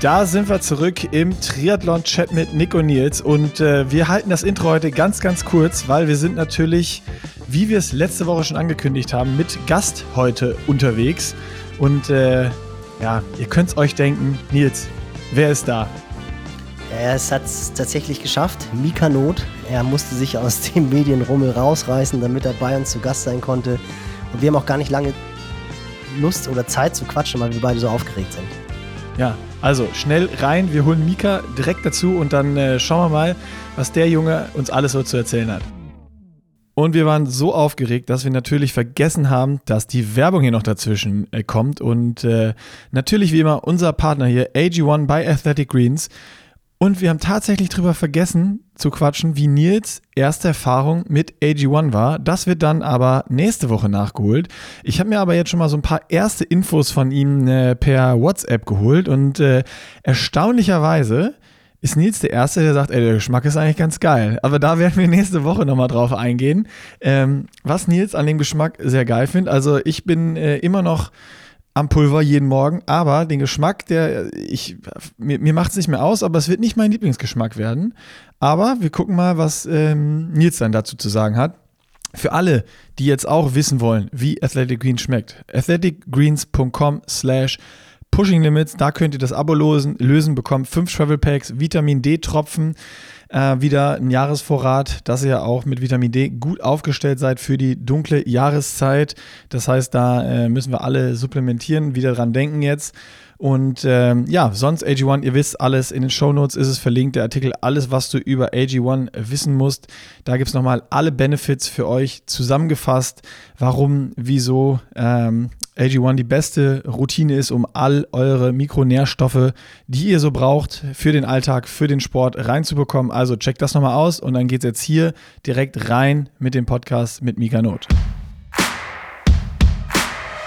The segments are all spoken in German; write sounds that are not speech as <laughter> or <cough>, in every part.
Da sind wir zurück im Triathlon-Chat mit Nick und Nils und äh, wir halten das Intro heute ganz, ganz kurz, weil wir sind natürlich, wie wir es letzte Woche schon angekündigt haben, mit Gast heute unterwegs. Und äh, ja, ihr könnt es euch denken, Nils, wer ist da? Er hat es tatsächlich geschafft, Mika Not. Er musste sich aus <laughs> dem Medienrummel rausreißen, damit er bei uns zu Gast sein konnte. Und wir haben auch gar nicht lange Lust oder Zeit zu quatschen, weil wir beide so aufgeregt sind. Ja, also schnell rein, wir holen Mika direkt dazu und dann äh, schauen wir mal, was der Junge uns alles so zu erzählen hat. Und wir waren so aufgeregt, dass wir natürlich vergessen haben, dass die Werbung hier noch dazwischen äh, kommt. Und äh, natürlich wie immer unser Partner hier, AG1 by Athletic Greens. Und wir haben tatsächlich drüber vergessen zu quatschen, wie Nils erste Erfahrung mit AG1 war. Das wird dann aber nächste Woche nachgeholt. Ich habe mir aber jetzt schon mal so ein paar erste Infos von ihm äh, per WhatsApp geholt und äh, erstaunlicherweise ist Nils der Erste, der sagt, ey, der Geschmack ist eigentlich ganz geil. Aber da werden wir nächste Woche nochmal drauf eingehen, ähm, was Nils an dem Geschmack sehr geil findet. Also ich bin äh, immer noch am Pulver jeden Morgen, aber den Geschmack, der ich mir, mir macht es nicht mehr aus, aber es wird nicht mein Lieblingsgeschmack werden. Aber wir gucken mal, was ähm, Nils dann dazu zu sagen hat. Für alle, die jetzt auch wissen wollen, wie Athletic Greens schmeckt, athleticgreens.com slash Pushing Limits, da könnt ihr das Abo lösen, lösen bekommt fünf Travel Packs, Vitamin D Tropfen, äh, wieder ein Jahresvorrat, dass ihr auch mit Vitamin D gut aufgestellt seid für die dunkle Jahreszeit. Das heißt, da äh, müssen wir alle supplementieren, wieder dran denken jetzt. Und ähm, ja, sonst AG1, ihr wisst alles, in den Shownotes ist es verlinkt, der Artikel, alles, was du über AG1 wissen musst. Da gibt es nochmal alle Benefits für euch zusammengefasst, warum, wieso ähm, AG1 die beste Routine ist, um all eure Mikronährstoffe, die ihr so braucht, für den Alltag, für den Sport reinzubekommen. Also checkt das nochmal aus und dann geht es jetzt hier direkt rein mit dem Podcast mit Mika Not.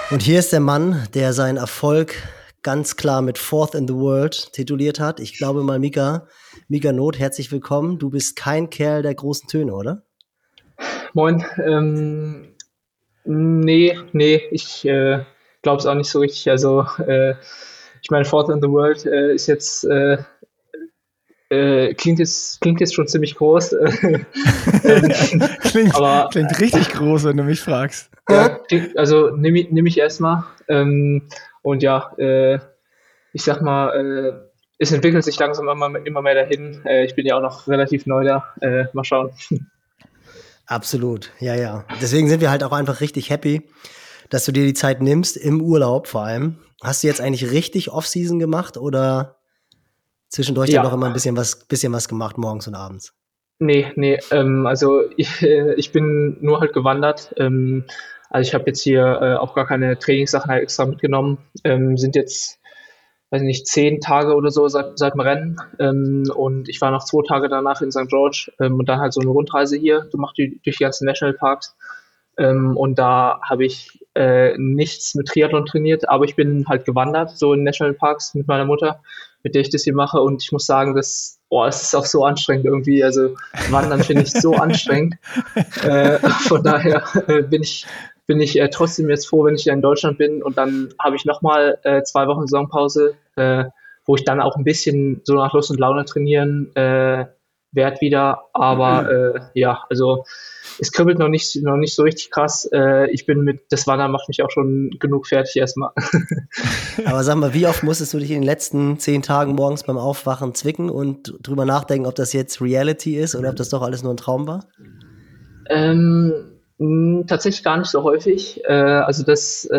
Und hier ist der Mann, der seinen Erfolg ganz klar mit Fourth in the World tituliert hat. Ich glaube mal, Mika, Mika Not, herzlich willkommen. Du bist kein Kerl der großen Töne, oder? Moin. Ähm, Nee, nee, ich äh, glaube es auch nicht so richtig. Also, äh, ich meine, Fourth in the World äh, ist jetzt, äh, äh, klingt, jetzt, klingt jetzt schon ziemlich groß. <laughs> klingt, aber, klingt richtig groß, wenn du mich fragst. Ja, also nehme nehm ich erstmal. Ähm, und ja, äh, ich sag mal, es entwickelt sich langsam immer, immer mehr dahin. ich bin ja auch noch relativ neu da. mal schauen. Absolut, ja, ja. Deswegen sind wir halt auch einfach richtig happy, dass du dir die Zeit nimmst, im Urlaub vor allem. Hast du jetzt eigentlich richtig Off-Season gemacht oder zwischendurch ja. dann noch immer ein bisschen was, bisschen was gemacht, morgens und abends? Nee, nee, ähm, also ich, äh, <laughs> ich bin nur halt gewandert. Ähm, also ich habe jetzt hier äh, auch gar keine Trainingssachen extra mitgenommen. Ähm, sind jetzt weiß nicht, zehn Tage oder so seit, seit dem Rennen. Ähm, und ich war noch zwei Tage danach in St. George ähm, und dann halt so eine Rundreise hier gemacht durch, durch die ganzen Nationalparks. Ähm, und da habe ich äh, nichts mit Triathlon trainiert, aber ich bin halt gewandert, so in Nationalparks mit meiner Mutter, mit der ich das hier mache. Und ich muss sagen, das, oh, es ist auch so anstrengend irgendwie. Also Wandern finde ich so <laughs> anstrengend. Äh, von daher äh, bin ich bin ich äh, trotzdem jetzt froh, wenn ich hier in Deutschland bin und dann habe ich nochmal äh, zwei Wochen Saisonpause, äh, wo ich dann auch ein bisschen so nach Lust und Laune trainieren äh, werde wieder. Aber mhm. äh, ja, also es kribbelt noch nicht, noch nicht so richtig krass. Äh, ich bin mit, das Wandern macht mich auch schon genug fertig erstmal. <laughs> Aber sag mal, wie oft musstest du dich in den letzten zehn Tagen morgens beim Aufwachen zwicken und drüber nachdenken, ob das jetzt Reality ist oder ob das doch alles nur ein Traum war? Ähm, hm, tatsächlich gar nicht so häufig. Äh, also das äh,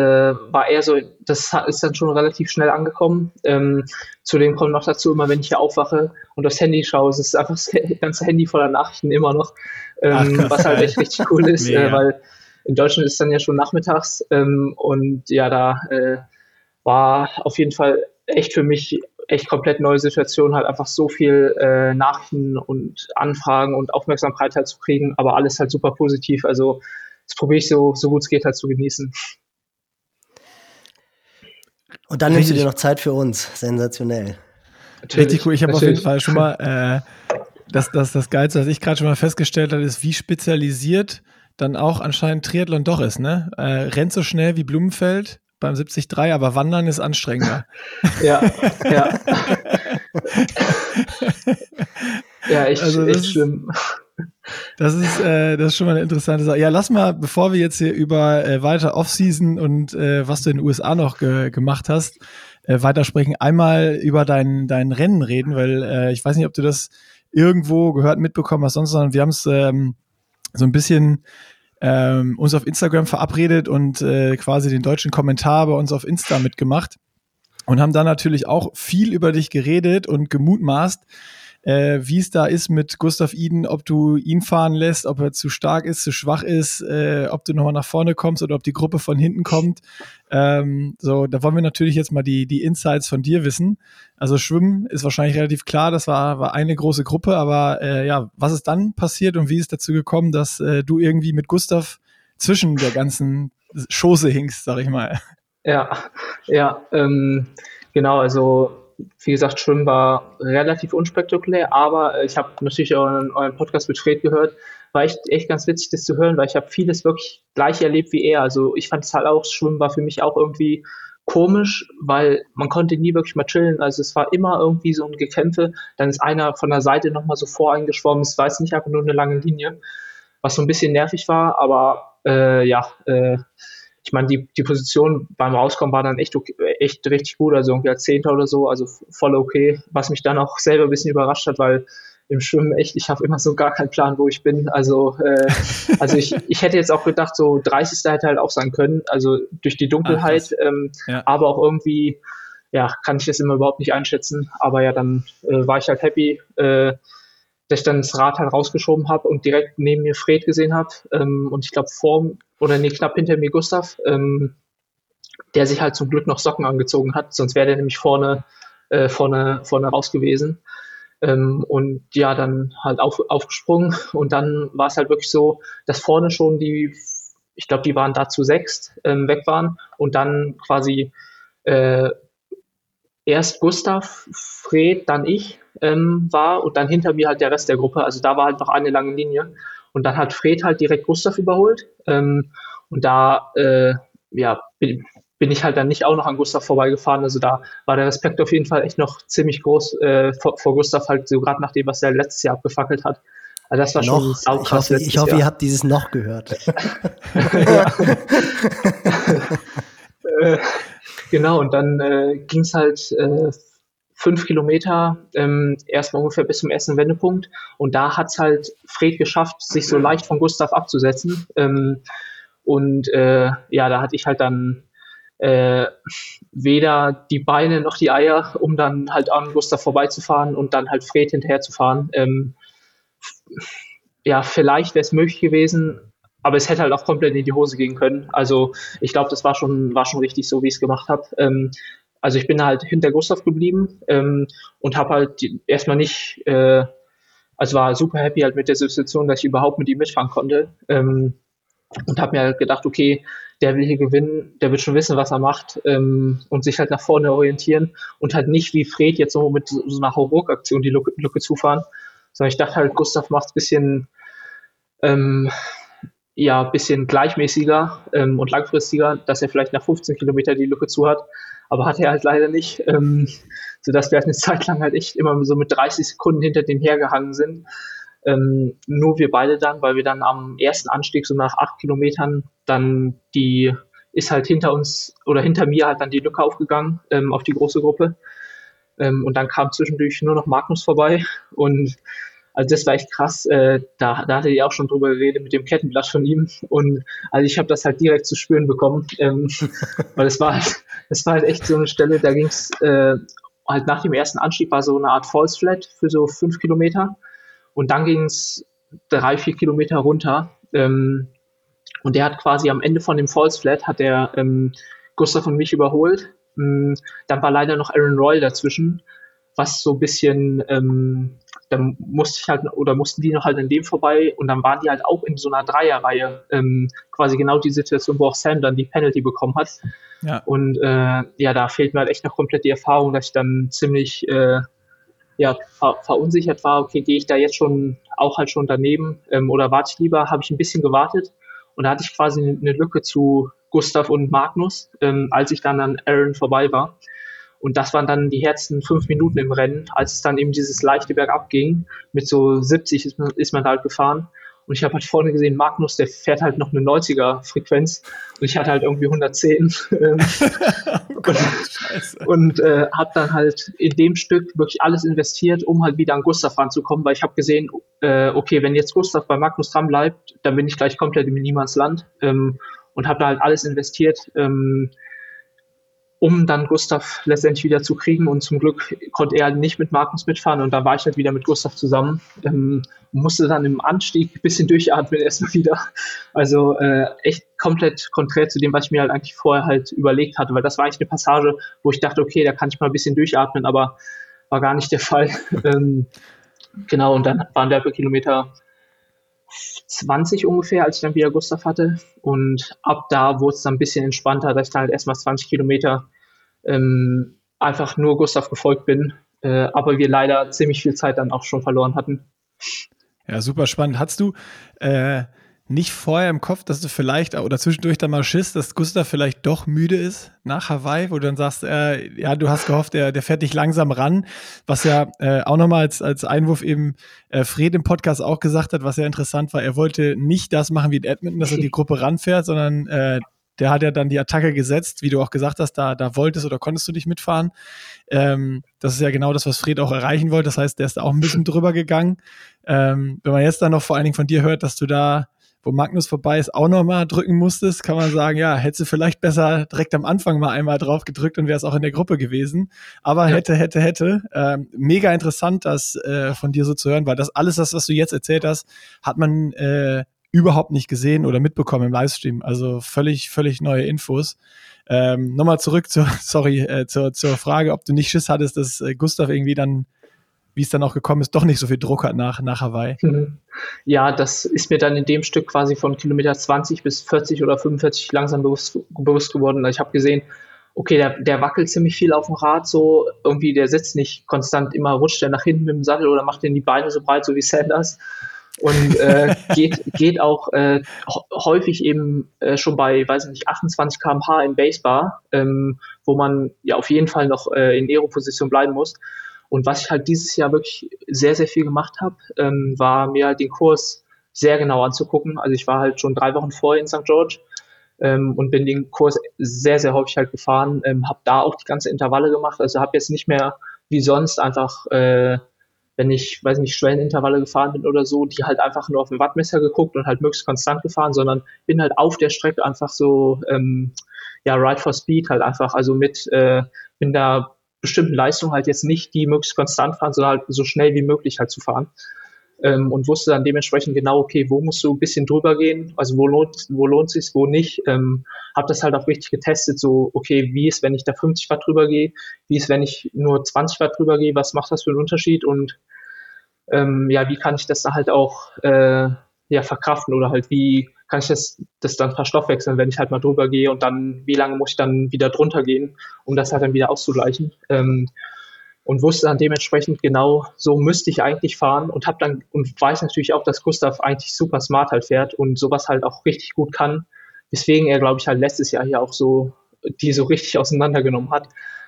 war eher so, das ist dann schon relativ schnell angekommen. Ähm, zudem kommt noch dazu, immer wenn ich hier aufwache und aufs Handy schaue, es ist einfach das ganze Handy voller Nachrichten immer noch, ähm, Ach, was halt echt richtig cool ist, <laughs> äh, weil in Deutschland ist dann ja schon nachmittags ähm, und ja, da äh, war auf jeden Fall echt für mich echt komplett neue Situation, halt einfach so viel äh, Nachrichten und Anfragen und Aufmerksamkeit halt zu kriegen, aber alles halt super positiv. Also das probiere ich so, so gut es geht halt zu genießen. Und dann nimmst du dir noch Zeit für uns. Sensationell. Richtig cool. Ich habe auf jeden Fall schon mal <laughs> äh, das, das, das Geilste, was ich gerade schon mal festgestellt habe, ist, wie spezialisiert dann auch anscheinend Triathlon doch ist. Ne? Äh, rennt so schnell wie Blumenfeld beim 73, aber Wandern ist anstrengender. <laughs> Ja, ja. ja, echt, also echt schlimm. Das ist, äh, das ist schon mal eine interessante Sache. Ja, lass mal, bevor wir jetzt hier über äh, weiter Offseason und äh, was du in den USA noch ge gemacht hast, äh, weitersprechen, einmal über dein, dein Rennen reden, weil äh, ich weiß nicht, ob du das irgendwo gehört, mitbekommen hast, sonst, sondern wir haben es ähm, so ein bisschen ähm, uns auf Instagram verabredet und äh, quasi den deutschen Kommentar bei uns auf Insta mitgemacht und haben dann natürlich auch viel über dich geredet und gemutmaßt, äh, wie es da ist mit Gustav Iden, ob du ihn fahren lässt, ob er zu stark ist, zu schwach ist, äh, ob du nochmal nach vorne kommst oder ob die Gruppe von hinten kommt. Ähm, so, da wollen wir natürlich jetzt mal die, die Insights von dir wissen. Also Schwimmen ist wahrscheinlich relativ klar, das war, war eine große Gruppe, aber äh, ja, was ist dann passiert und wie ist dazu gekommen, dass äh, du irgendwie mit Gustav zwischen der ganzen Schoße hinkst, sag ich mal. Ja, ja, ähm, genau, also wie gesagt, Schwimmen war relativ unspektakulär, aber äh, ich habe natürlich euren, euren Podcast mit Fred gehört. War echt, echt ganz witzig, das zu hören, weil ich habe vieles wirklich gleich erlebt wie er. Also ich fand es halt auch, Schwimmen war für mich auch irgendwie komisch, weil man konnte nie wirklich mal chillen. Also es war immer irgendwie so ein Gekämpfe. Dann ist einer von der Seite nochmal so voreingeschwommen. Es war jetzt nicht einfach nur eine lange Linie, was so ein bisschen nervig war, aber äh, ja, äh, ich meine, die, die Position beim Rauskommen war dann echt, okay, echt richtig gut, also irgendwie als Zehnter oder so, also voll okay, was mich dann auch selber ein bisschen überrascht hat, weil im Schwimmen echt, ich habe immer so gar keinen Plan, wo ich bin. Also, äh, also ich, <laughs> ich hätte jetzt auch gedacht, so 30. hätte halt auch sein können, also durch die Dunkelheit, Ach, ähm, ja. aber auch irgendwie, ja, kann ich das immer überhaupt nicht einschätzen. Aber ja, dann äh, war ich halt happy, äh, dass ich dann das Rad halt rausgeschoben habe und direkt neben mir Fred gesehen habe. Ähm, und ich glaube, vor oder nee, knapp hinter mir Gustav, ähm, der sich halt zum Glück noch Socken angezogen hat, sonst wäre der nämlich vorne, äh, vorne, vorne raus gewesen. Ähm, und ja, dann halt auf, aufgesprungen und dann war es halt wirklich so, dass vorne schon die, ich glaube, die waren da zu sechst ähm, weg waren und dann quasi äh, erst Gustav, Fred, dann ich ähm, war und dann hinter mir halt der Rest der Gruppe. Also da war halt noch eine lange Linie. Und dann hat Fred halt direkt Gustav überholt. Ähm, und da äh, ja, bin, bin, ich halt dann nicht auch noch an Gustav vorbeigefahren. Also da war der Respekt auf jeden Fall echt noch ziemlich groß äh, vor, vor, Gustav, halt so gerade nach dem, was er letztes Jahr abgefackelt hat. Also das war noch, schon. Ich hoffe, ich hoffe ihr habt dieses noch gehört. <laughs> äh, genau, und dann äh, ging es halt äh, fünf Kilometer ähm, erstmal ungefähr bis zum ersten Wendepunkt. Und da hat es halt Fred geschafft, sich so leicht von Gustav abzusetzen. Ähm, und äh, ja, da hatte ich halt dann äh, weder die Beine noch die Eier, um dann halt an Gustav vorbeizufahren und dann halt Fred hinterherzufahren. Ähm, ja, vielleicht wäre es möglich gewesen, aber es hätte halt auch komplett in die Hose gehen können. Also ich glaube, das war schon, war schon richtig so, wie ich es gemacht habe. Ähm, also ich bin halt hinter Gustav geblieben ähm, und habe halt erstmal nicht, äh, also war super happy halt mit der Situation, dass ich überhaupt mit ihm mitfahren konnte. Ähm, und habe mir halt gedacht, okay, der will hier gewinnen, der wird schon wissen, was er macht ähm, und sich halt nach vorne orientieren und halt nicht wie Fred jetzt so mit so, einer Hauruck-Aktion die Lücke, Lücke zufahren, sondern ich dachte halt, Gustav macht es bisschen, ähm, ja, bisschen gleichmäßiger ähm, und langfristiger, dass er vielleicht nach 15 Kilometer die Lücke zu hat aber hat er halt leider nicht, ähm, sodass wir halt eine <laughs> Zeit lang halt echt immer so mit 30 Sekunden hinter dem hergehangen sind. Ähm, nur wir beide dann, weil wir dann am ersten Anstieg so nach acht Kilometern dann die ist halt hinter uns oder hinter mir halt dann die Lücke aufgegangen ähm, auf die große Gruppe. Ähm, und dann kam zwischendurch nur noch Magnus vorbei und also das war echt krass. Äh, da, da hatte ich auch schon drüber geredet mit dem Kettenblatt von ihm. Und also ich habe das halt direkt zu spüren bekommen. Ähm, <laughs> weil es war halt, es war halt echt so eine Stelle, da ging es äh, halt nach dem ersten Anstieg war so eine Art False Flat für so fünf Kilometer. Und dann ging es drei, vier Kilometer runter. Ähm, und der hat quasi am Ende von dem False Flat hat der ähm, Gustav und mich überholt. Ähm, dann war leider noch Aaron Royal dazwischen, was so ein bisschen ähm, dann musste ich halt oder mussten die noch halt an dem vorbei und dann waren die halt auch in so einer Dreierreihe ähm, quasi genau die Situation, wo auch Sam dann die Penalty bekommen hat. Ja. Und äh, ja, da fehlt mir halt echt noch komplett die Erfahrung, dass ich dann ziemlich äh, ja, ver verunsichert war, okay, gehe ich da jetzt schon auch halt schon daneben ähm, oder warte ich lieber, habe ich ein bisschen gewartet und da hatte ich quasi eine Lücke zu Gustav und Magnus, ähm, als ich dann an Aaron vorbei war. Und das waren dann die härtesten fünf Minuten im Rennen, als es dann eben dieses leichte Bergab ging. Mit so 70 ist man, ist man da halt gefahren. Und ich habe halt vorne gesehen, Magnus, der fährt halt noch eine 90er-Frequenz und ich hatte halt irgendwie 110. Ähm, <laughs> oh Gott, und und äh, habe dann halt in dem Stück wirklich alles investiert, um halt wieder an Gustav ranzukommen, weil ich habe gesehen, äh, okay, wenn jetzt Gustav bei Magnus dran bleibt, dann bin ich gleich komplett im Niemandsland ähm, und habe da halt alles investiert. Ähm, um dann Gustav letztendlich wieder zu kriegen. Und zum Glück konnte er halt nicht mit Markus mitfahren und da war ich halt wieder mit Gustav zusammen. Ähm, musste dann im Anstieg ein bisschen durchatmen <laughs> erstmal wieder. Also äh, echt komplett konträr zu dem, was ich mir halt eigentlich vorher halt überlegt hatte, weil das war eigentlich eine Passage, wo ich dachte, okay, da kann ich mal ein bisschen durchatmen, aber war gar nicht der Fall. <laughs> ähm, genau, und dann waren wir bei Kilometer 20 ungefähr, als ich dann wieder Gustav hatte. Und ab da wurde es dann ein bisschen entspannter, dass ich dann halt erstmal 20 Kilometer ähm, einfach nur Gustav gefolgt bin. Äh, aber wir leider ziemlich viel Zeit dann auch schon verloren hatten. Ja, super spannend. Hast du äh, nicht vorher im Kopf, dass du vielleicht oder zwischendurch dann mal Schiss, dass Gustav vielleicht doch müde ist nach Hawaii, wo du dann sagst, äh, ja, du hast gehofft, der, der fährt dich langsam ran, was ja äh, auch nochmal als, als Einwurf eben äh, Fred im Podcast auch gesagt hat, was ja interessant war, er wollte nicht das machen wie in Edmonton, dass er die Gruppe ranfährt, sondern äh, der hat ja dann die Attacke gesetzt, wie du auch gesagt hast, da, da wolltest oder konntest du dich mitfahren. Ähm, das ist ja genau das, was Fred auch erreichen wollte. Das heißt, der ist da auch ein bisschen drüber gegangen. Ähm, wenn man jetzt dann noch vor allen Dingen von dir hört, dass du da wo Magnus vorbei ist, auch nochmal drücken musstest, kann man sagen, ja, hättest du vielleicht besser direkt am Anfang mal einmal drauf gedrückt und wäre es auch in der Gruppe gewesen. Aber ja. hätte, hätte, hätte. Ähm, mega interessant, das äh, von dir so zu hören, weil das alles, das, was du jetzt erzählt hast, hat man äh, überhaupt nicht gesehen oder mitbekommen im Livestream. Also völlig, völlig neue Infos. Ähm, Nochmal zurück zur, <laughs> sorry, äh, zur, zur Frage, ob du nicht Schiss hattest, dass äh, Gustav irgendwie dann wie es dann auch gekommen ist, doch nicht so viel Druck hat nach, nach Hawaii. Mhm. Ja, das ist mir dann in dem Stück quasi von Kilometer 20 bis 40 oder 45 langsam bewusst, bewusst geworden. Ich habe gesehen, okay, der, der wackelt ziemlich viel auf dem Rad, so irgendwie, der sitzt nicht konstant, immer rutscht er nach hinten mit dem Sattel oder macht den die Beine so breit, so wie Sanders. Und äh, <laughs> geht, geht auch äh, häufig eben äh, schon bei, weiß ich nicht, 28 km/h im Basebar, ähm, wo man ja auf jeden Fall noch äh, in Aero-Position bleiben muss. Und was ich halt dieses Jahr wirklich sehr, sehr viel gemacht habe, ähm, war mir halt den Kurs sehr genau anzugucken. Also ich war halt schon drei Wochen vorher in St. George ähm, und bin den Kurs sehr, sehr häufig halt gefahren, ähm, habe da auch die ganze Intervalle gemacht. Also habe jetzt nicht mehr wie sonst einfach, äh, wenn ich, weiß nicht, Schwellenintervalle gefahren bin oder so, die halt einfach nur auf dem Wattmesser geguckt und halt möglichst konstant gefahren, sondern bin halt auf der Strecke einfach so, ähm, ja, Ride for Speed halt einfach, also mit, äh, bin da bestimmten Leistungen halt jetzt nicht die möglichst konstant fahren, sondern halt so schnell wie möglich halt zu fahren. Ähm, und wusste dann dementsprechend genau, okay, wo musst du ein bisschen drüber gehen, also wo lohnt, wo lohnt sich, wo nicht. Ähm, habe das halt auch richtig getestet, so, okay, wie ist, wenn ich da 50 Watt drüber gehe, wie ist, wenn ich nur 20 Watt drüber gehe, was macht das für einen Unterschied und ähm, ja, wie kann ich das da halt auch äh, ja, verkraften oder halt wie kann ich das, das dann verstoffwechseln, wenn ich halt mal drüber gehe und dann, wie lange muss ich dann wieder drunter gehen, um das halt dann wieder auszugleichen. Ähm, und wusste dann dementsprechend genau, so müsste ich eigentlich fahren und habe dann und weiß natürlich auch, dass Gustav eigentlich super smart halt fährt und sowas halt auch richtig gut kann. Deswegen er, glaube ich, halt letztes Jahr hier auch so die so richtig auseinandergenommen hat.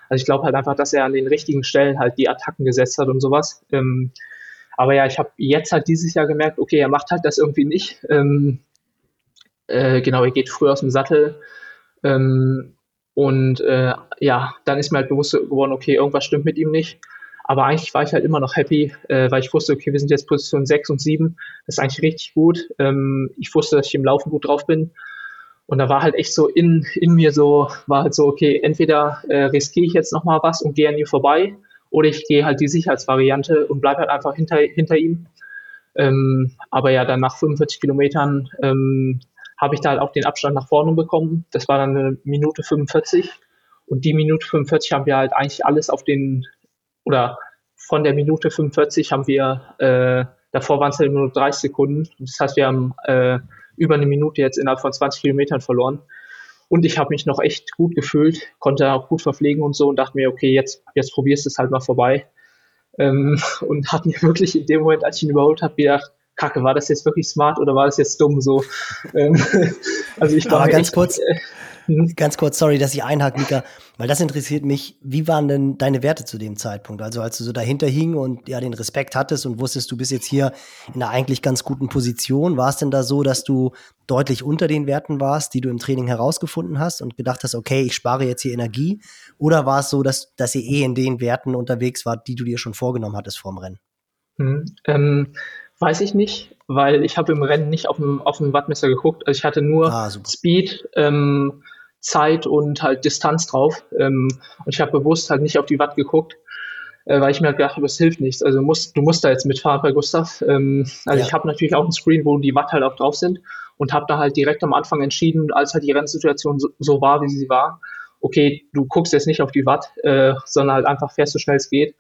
Also ich glaube halt einfach, dass er an den richtigen Stellen halt die Attacken gesetzt hat und sowas. Ähm, aber ja, ich habe jetzt halt dieses Jahr gemerkt, okay, er macht halt das irgendwie nicht. Ähm, äh, genau, er geht früh aus dem Sattel. Ähm, und äh, ja, dann ist mir halt bewusst geworden, okay, irgendwas stimmt mit ihm nicht. Aber eigentlich war ich halt immer noch happy, äh, weil ich wusste, okay, wir sind jetzt Position 6 und 7. Das ist eigentlich richtig gut. Ähm, ich wusste, dass ich im Laufen gut drauf bin. Und da war halt echt so in, in mir so, war halt so, okay, entweder äh, riskiere ich jetzt nochmal was und gehe an ihm vorbei oder ich gehe halt die Sicherheitsvariante und bleibe halt einfach hinter, hinter ihm. Ähm, aber ja, dann nach 45 Kilometern ähm, habe ich da halt auch den Abstand nach vorne bekommen. Das war dann eine Minute 45. Und die Minute 45 haben wir halt eigentlich alles auf den, oder von der Minute 45 haben wir, äh, davor waren es halt nur 30 Sekunden. Das heißt, wir haben äh, über eine Minute jetzt innerhalb von 20 Kilometern verloren. Und ich habe mich noch echt gut gefühlt, konnte auch gut verpflegen und so und dachte mir, okay, jetzt, jetzt probierst du es halt mal vorbei. Ähm, <laughs> und habe mir wirklich in dem Moment, als ich ihn überholt habe, gedacht, Kacke, war das jetzt wirklich smart oder war das jetzt dumm so? Ähm, <laughs> also ich war Aber ganz echt, kurz, äh, Mhm. Ganz kurz, sorry, dass ich einhake, Mika, weil das interessiert mich. Wie waren denn deine Werte zu dem Zeitpunkt? Also als du so dahinter hing und ja den Respekt hattest und wusstest, du bist jetzt hier in einer eigentlich ganz guten Position, war es denn da so, dass du deutlich unter den Werten warst, die du im Training herausgefunden hast und gedacht hast, okay, ich spare jetzt hier Energie? Oder war es so, dass, dass ihr eh in den Werten unterwegs wart, die du dir schon vorgenommen hattest vorm Rennen? Mhm. Ähm, weiß ich nicht, weil ich habe im Rennen nicht auf dem, auf dem Wattmesser geguckt. Also ich hatte nur ah, Speed, ähm, Zeit und halt Distanz drauf. Ähm, und ich habe bewusst halt nicht auf die Watt geguckt, äh, weil ich mir halt gedacht habe, es hilft nichts. Also musst, du musst da jetzt mitfahren bei Gustav. Ähm, also ja. ich habe natürlich auch ein Screen, wo die Watt halt auch drauf sind und habe da halt direkt am Anfang entschieden, als halt die Rennsituation so, so war, wie sie war, okay, du guckst jetzt nicht auf die Watt, äh, sondern halt einfach fährst so schnell es geht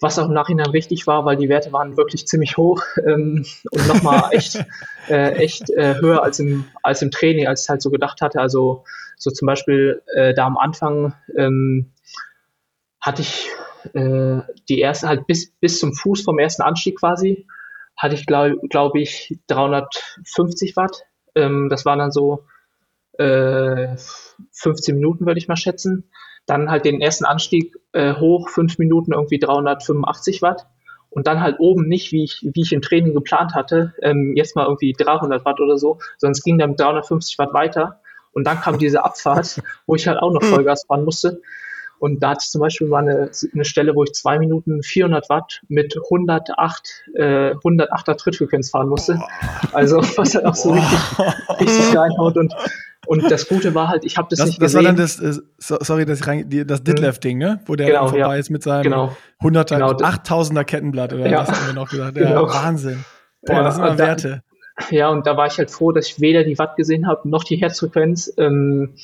was auch im Nachhinein richtig war, weil die Werte waren wirklich ziemlich hoch ähm, und nochmal <laughs> echt, äh, echt äh, höher als im, als im Training, als ich halt so gedacht hatte. Also so zum Beispiel äh, da am Anfang ähm, hatte ich äh, die erste halt bis, bis zum Fuß vom ersten Anstieg quasi, hatte ich glaube glaub ich 350 Watt. Ähm, das waren dann so äh, 15 Minuten, würde ich mal schätzen. Dann halt den ersten Anstieg äh, hoch, fünf Minuten irgendwie 385 Watt. Und dann halt oben nicht, wie ich, wie ich im Training geplant hatte, ähm, jetzt mal irgendwie 300 Watt oder so, sondern es ging dann mit 350 Watt weiter. Und dann kam diese Abfahrt, <laughs> wo ich halt auch noch hm. Vollgas fahren musste. Und da hatte ich zum Beispiel mal eine, eine Stelle, wo ich zwei Minuten 400 Watt mit 108, äh, 108er Trittfrequenz fahren musste. Also was halt auch so richtig, richtig <laughs> reinhaut. Und und das Gute war halt, ich habe das, das, nicht das gesehen. Das war dann das, äh, sorry, das, das. Ditlev-Ding, ne? Wo der genau, vorbei ja. ist mit seinem genau. 100er, genau. 8000er Kettenblatt oder ja. was haben wir noch gesagt. Ja, genau. Wahnsinn. Boah, ja, das sind Werte. Ja, und da war ich halt froh, dass ich weder die Watt gesehen habe, noch die Herzfrequenz. Ähm,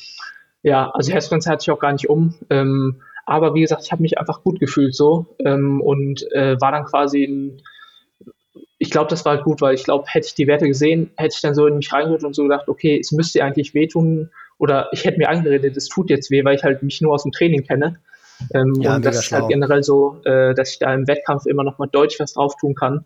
ja, also Herzfrequenz hatte ich auch gar nicht um. Ähm, aber wie gesagt, ich habe mich einfach gut gefühlt so ähm, und äh, war dann quasi ein ich glaube, das war halt gut, weil ich glaube, hätte ich die Werte gesehen, hätte ich dann so in mich reingehört und so gedacht, okay, es müsste eigentlich wehtun oder ich hätte mir angeredet, es tut jetzt weh, weil ich halt mich nur aus dem Training kenne. Ähm, ja, und das ist halt generell so, äh, dass ich da im Wettkampf immer noch mal deutlich was drauf tun kann.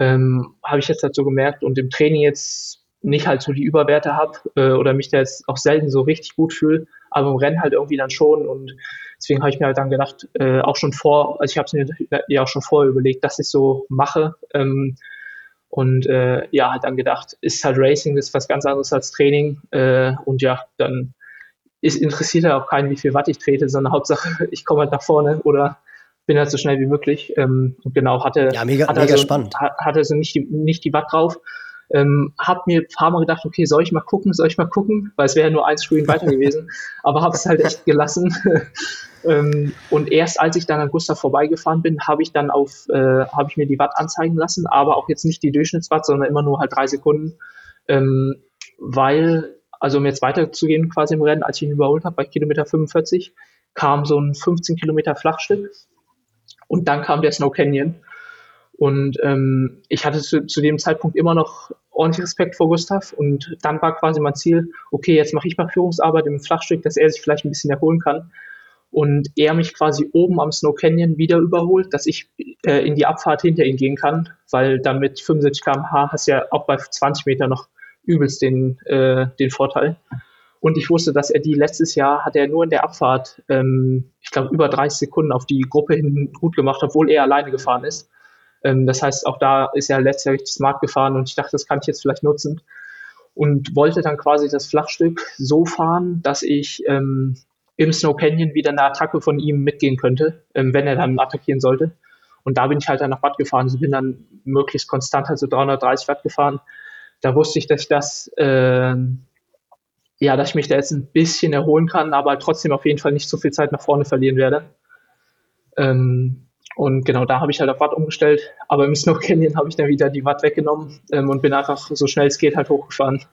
Ähm, habe ich jetzt halt so gemerkt und im Training jetzt nicht halt so die Überwerte habe äh, oder mich da jetzt auch selten so richtig gut fühle, aber im Rennen halt irgendwie dann schon und Deswegen habe ich mir halt dann gedacht, äh, auch schon vor, also ich habe es mir ja auch schon vorher überlegt, dass ich so mache. Ähm, und äh, ja, halt dann gedacht, ist halt Racing, ist was ganz anderes als Training. Äh, und ja, dann ist, interessiert halt auch keinen, wie viel Watt ich trete, sondern Hauptsache, <laughs> ich komme halt nach vorne oder bin halt so schnell wie möglich. Ähm, und genau, hatte, ja, mega, hatte, mega also, spannend. hatte also nicht die, nicht die Watt drauf. Ähm, hab mir ein paar Mal gedacht, okay, soll ich mal gucken, soll ich mal gucken, weil es wäre ja nur ein Screen weiter gewesen, <laughs> aber habe es halt echt gelassen. <laughs> ähm, und erst als ich dann an Gustav vorbeigefahren bin, habe ich dann auf, äh, habe ich mir die Watt anzeigen lassen, aber auch jetzt nicht die Durchschnittswatt, sondern immer nur halt drei Sekunden, ähm, weil, also um jetzt weiterzugehen quasi im Rennen, als ich ihn überholt habe bei Kilometer 45, kam so ein 15 Kilometer Flachstück. Und dann kam der Snow Canyon und ähm, ich hatte zu, zu dem Zeitpunkt immer noch ordentlich Respekt vor Gustav. Und dann war quasi mein Ziel, okay, jetzt mache ich mal Führungsarbeit im Flachstück, dass er sich vielleicht ein bisschen erholen kann. Und er mich quasi oben am Snow Canyon wieder überholt, dass ich äh, in die Abfahrt hinter ihn gehen kann, weil dann mit 75 km/h hast du ja auch bei 20 Meter noch übelst den, äh, den Vorteil. Und ich wusste, dass er die letztes Jahr hat er nur in der Abfahrt, ähm, ich glaube, über 30 Sekunden auf die Gruppe hinten gut gemacht, obwohl er alleine gefahren ist. Ähm, das heißt, auch da ist er letztes smart gefahren und ich dachte, das kann ich jetzt vielleicht nutzen. Und wollte dann quasi das Flachstück so fahren, dass ich ähm, im Snow Canyon wieder eine Attacke von ihm mitgehen könnte, ähm, wenn er dann attackieren sollte. Und da bin ich halt dann nach Watt gefahren. Also bin dann möglichst konstant, also 330 Watt gefahren. Da wusste ich, dass ich das, äh, ja, dass ich mich da jetzt ein bisschen erholen kann, aber trotzdem auf jeden Fall nicht so viel Zeit nach vorne verlieren werde. Ähm, und genau da habe ich halt auf Watt umgestellt. Aber im Snow Canyon habe ich dann wieder die Watt weggenommen ähm, und bin einfach so schnell es geht halt hochgefahren.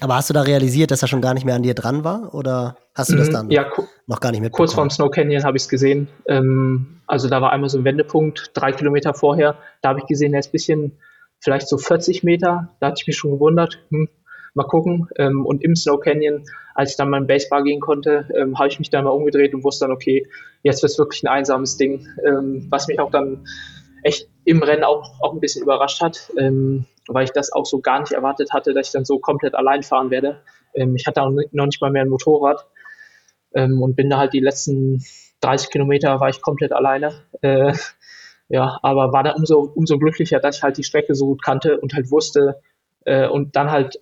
Aber hast du da realisiert, dass er schon gar nicht mehr an dir dran war? Oder hast du das mhm. dann ja, noch gar nicht mehr Kurz vorm Snow Canyon habe ich es gesehen. Ähm, also da war einmal so ein Wendepunkt, drei Kilometer vorher. Da habe ich gesehen, er ist ein bisschen, vielleicht so 40 Meter. Da hatte ich mich schon gewundert. Hm, mal gucken. Ähm, und im Snow Canyon, als ich dann mein Basebar gehen konnte, ähm, habe ich mich dann mal umgedreht und wusste dann, okay, jetzt wird es wirklich ein einsames Ding, ähm, was mich auch dann echt im Rennen auch, auch ein bisschen überrascht hat, ähm, weil ich das auch so gar nicht erwartet hatte, dass ich dann so komplett allein fahren werde. Ähm, ich hatte auch noch nicht mal mehr ein Motorrad ähm, und bin da halt die letzten 30 Kilometer war ich komplett alleine. Äh, ja, aber war da umso, umso glücklicher, dass ich halt die Strecke so gut kannte und halt wusste äh, und dann halt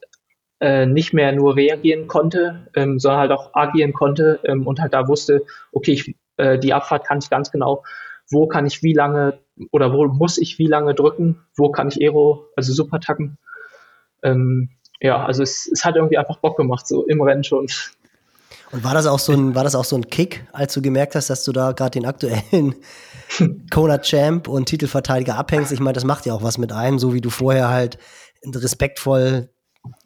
äh, nicht mehr nur reagieren konnte, ähm, sondern halt auch agieren konnte ähm, und halt da wusste, okay, ich, äh, die Abfahrt kann ich ganz genau, wo kann ich wie lange oder wo muss ich wie lange drücken, wo kann ich Aero, also super tacken. Ähm, ja, also es, es hat irgendwie einfach Bock gemacht, so im Rennen schon. Und war das auch so ein, war das auch so ein Kick, als du gemerkt hast, dass du da gerade den aktuellen <laughs> Kona Champ und Titelverteidiger abhängst? Ich meine, das macht ja auch was mit einem, so wie du vorher halt respektvoll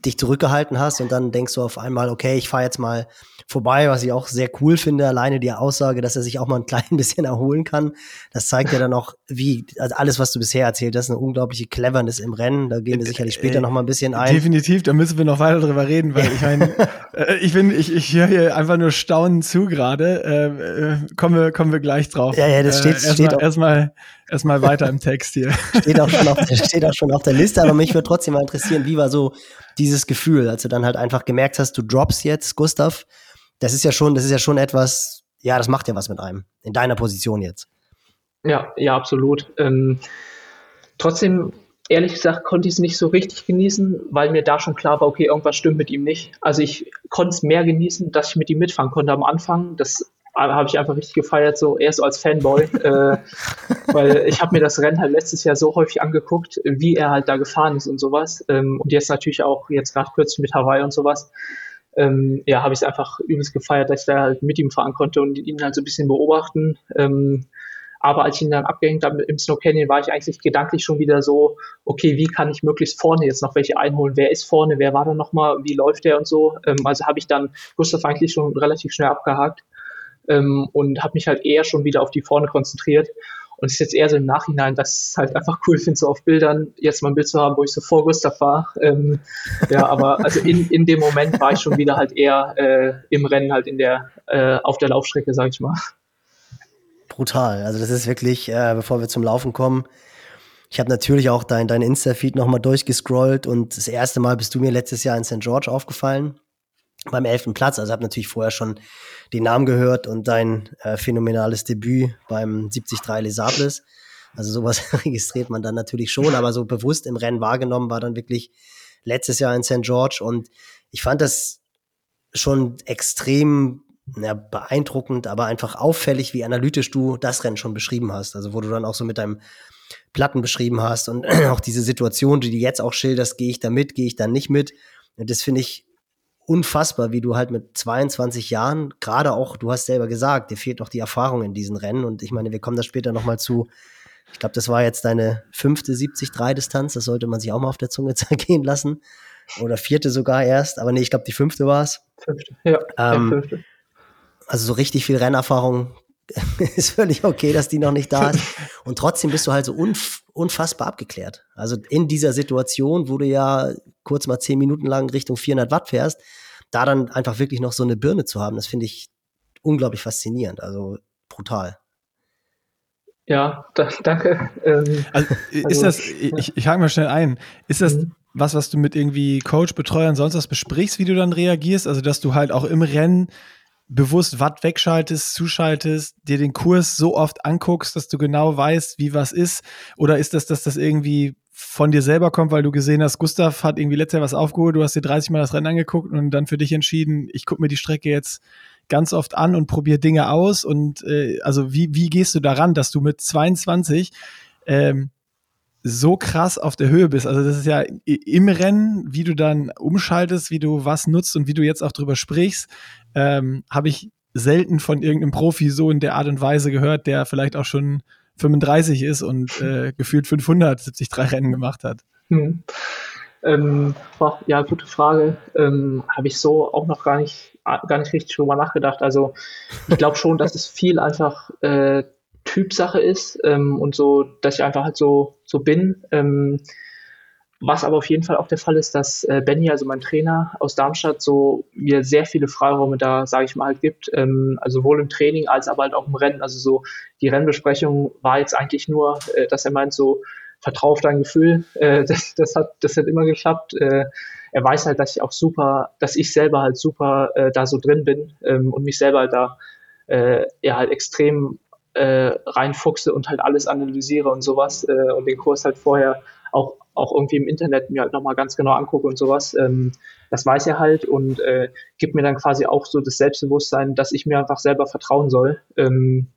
dich zurückgehalten hast und dann denkst du auf einmal, okay, ich fahre jetzt mal vorbei, was ich auch sehr cool finde, alleine die Aussage, dass er sich auch mal ein <laughs> klein bisschen erholen kann. Das zeigt ja dann auch, wie, also alles, was du bisher erzählt hast, eine unglaubliche Cleverness im Rennen. Da gehen wir sicherlich später äh, noch mal ein bisschen ein. Definitiv, da müssen wir noch weiter drüber reden, weil ich meine, <laughs> äh, ich bin, ich, ich höre hier einfach nur staunend zu gerade. Äh, äh, kommen wir, kommen wir gleich drauf. Ja, ja, das steht, äh, steht erstmal, erstmal weiter im Text hier. Steht auch schon auf, <laughs> steht auch schon auf der Liste, aber mich würde trotzdem mal interessieren, wie war so dieses Gefühl, als du dann halt einfach gemerkt hast, du droppst jetzt, Gustav, das ist ja schon, das ist ja schon etwas, ja, das macht ja was mit einem, in deiner Position jetzt. Ja, ja, absolut. Ähm, trotzdem, ehrlich gesagt, konnte ich es nicht so richtig genießen, weil mir da schon klar war, okay, irgendwas stimmt mit ihm nicht. Also ich konnte es mehr genießen, dass ich mit ihm mitfahren konnte am Anfang. Das habe ich einfach richtig gefeiert, so erst als Fanboy, äh, <laughs> weil ich habe mir das Rennen halt letztes Jahr so häufig angeguckt, wie er halt da gefahren ist und sowas. Ähm, und jetzt natürlich auch jetzt gerade kürzlich mit Hawaii und sowas ähm, ja, habe ich es einfach übelst gefeiert, dass ich da halt mit ihm fahren konnte und ihn halt so ein bisschen beobachten. Ähm, aber als ich ihn dann abgehängt habe im Snow Canyon, war ich eigentlich gedanklich schon wieder so, okay, wie kann ich möglichst vorne jetzt noch welche einholen? Wer ist vorne? Wer war da nochmal? Wie läuft der und so? Ähm, also habe ich dann Gustav eigentlich schon relativ schnell abgehakt ähm, und habe mich halt eher schon wieder auf die vorne konzentriert. Und es ist jetzt eher so im Nachhinein, dass ich halt einfach cool finde, so auf Bildern jetzt mal ein Bild zu haben, wo ich so vor Gustav war. Ähm, ja, aber also in, in dem Moment war ich schon wieder halt eher äh, im Rennen halt in der, äh, auf der Laufstrecke, sag ich mal. Brutal. Also das ist wirklich, äh, bevor wir zum Laufen kommen, ich habe natürlich auch dein, dein Insta-Feed nochmal durchgescrollt und das erste Mal bist du mir letztes Jahr in St. George aufgefallen beim elften Platz. Also habe natürlich vorher schon den Namen gehört und dein äh, phänomenales Debüt beim 73 Les Sables. Also sowas <laughs> registriert man dann natürlich schon, aber so bewusst im Rennen wahrgenommen war dann wirklich letztes Jahr in St. George und ich fand das schon extrem ja, beeindruckend, aber einfach auffällig, wie analytisch du das Rennen schon beschrieben hast. Also wo du dann auch so mit deinem Platten beschrieben hast und <clears throat> auch diese Situation, die du jetzt auch schilderst, gehe ich da mit, gehe ich da nicht mit. Und das finde ich unfassbar, wie du halt mit 22 Jahren, gerade auch, du hast selber gesagt, dir fehlt noch die Erfahrung in diesen Rennen. Und ich meine, wir kommen da später nochmal zu. Ich glaube, das war jetzt deine fünfte 70-3-Distanz. Das sollte man sich auch mal auf der Zunge <laughs> zergehen lassen. Oder vierte sogar erst. Aber nee, ich glaube, die fünfte war es. Fünfte, ja. Ähm, fünfte. Also so richtig viel Rennerfahrung <laughs> ist völlig okay, dass die noch nicht da ist. <laughs> Und trotzdem bist du halt so unf unfassbar abgeklärt. Also in dieser Situation, wo du ja kurz mal zehn Minuten lang Richtung 400 Watt fährst, da dann einfach wirklich noch so eine Birne zu haben, das finde ich unglaublich faszinierend. Also brutal. Ja, da, danke. Ähm, also, ist also, das, ich, ich hake mal schnell ein, ist das mhm. was, was du mit irgendwie Coach, Betreuern, sonst was besprichst, wie du dann reagierst? Also, dass du halt auch im Rennen bewusst Watt wegschaltest, zuschaltest, dir den Kurs so oft anguckst, dass du genau weißt, wie was ist? Oder ist das, dass das irgendwie von dir selber kommt, weil du gesehen hast, Gustav hat irgendwie letztes Jahr was aufgeholt, du hast dir 30 Mal das Rennen angeguckt und dann für dich entschieden, ich gucke mir die Strecke jetzt ganz oft an und probiere Dinge aus. Und äh, also wie, wie gehst du daran, dass du mit 22 ähm, so krass auf der Höhe bist. Also das ist ja im Rennen, wie du dann umschaltest, wie du was nutzt und wie du jetzt auch drüber sprichst, ähm, habe ich selten von irgendeinem Profi so in der Art und Weise gehört, der vielleicht auch schon 35 ist und äh, gefühlt 573 Rennen gemacht hat. Hm. Ähm, ja, gute Frage. Ähm, habe ich so auch noch gar nicht, gar nicht richtig drüber nachgedacht. Also ich glaube schon, dass es viel einfach äh, Typsache ist ähm, und so, dass ich einfach halt so, so bin. Ähm, was aber auf jeden Fall auch der Fall ist, dass äh, Benny, also mein Trainer aus Darmstadt, so mir sehr viele Freiräume da, sage ich mal, halt gibt. Ähm, also sowohl im Training als aber halt auch im Rennen. Also so die Rennbesprechung war jetzt eigentlich nur, äh, dass er meint, so vertrau auf dein Gefühl. <laughs> Äh, das, das, hat, das hat immer geklappt. Äh, er weiß halt, dass ich auch super, dass ich selber halt super äh, da so drin bin ähm, und mich selber halt da äh, ja halt extrem äh, reinfuchse und halt alles analysiere und sowas äh, und den Kurs halt vorher auch, auch irgendwie im Internet mir halt nochmal ganz genau angucke und sowas. Ähm, das weiß er halt und äh, gibt mir dann quasi auch so das Selbstbewusstsein, dass ich mir einfach selber vertrauen soll. Ähm,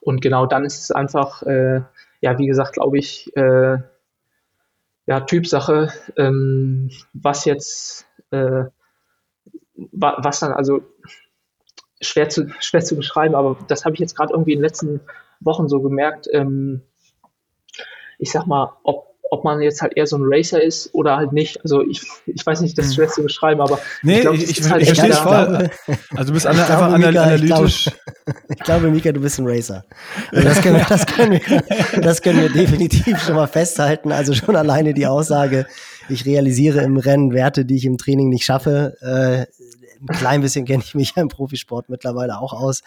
und genau dann ist es einfach, äh, ja, wie gesagt, glaube ich, äh, ja, Typsache, ähm, was jetzt, äh, wa was dann also schwer zu, schwer zu beschreiben, aber das habe ich jetzt gerade irgendwie in den letzten Wochen so gemerkt. Ähm, ich sag mal, ob ob man jetzt halt eher so ein Racer ist oder halt nicht. Also ich, ich weiß nicht, das ist schwer zu beschreiben, aber nee, ich, glaub, ich, ich, halt ich verstehe es voll. Also du bist an, einfach glaube, Mika, analytisch. Ich glaube, ich glaube, Mika, du bist ein Racer. Also das, können wir, das, können wir, das können wir definitiv schon mal festhalten. Also schon alleine die Aussage, ich realisiere im Rennen Werte, die ich im Training nicht schaffe, äh, ein klein bisschen kenne ich mich im Profisport mittlerweile auch aus.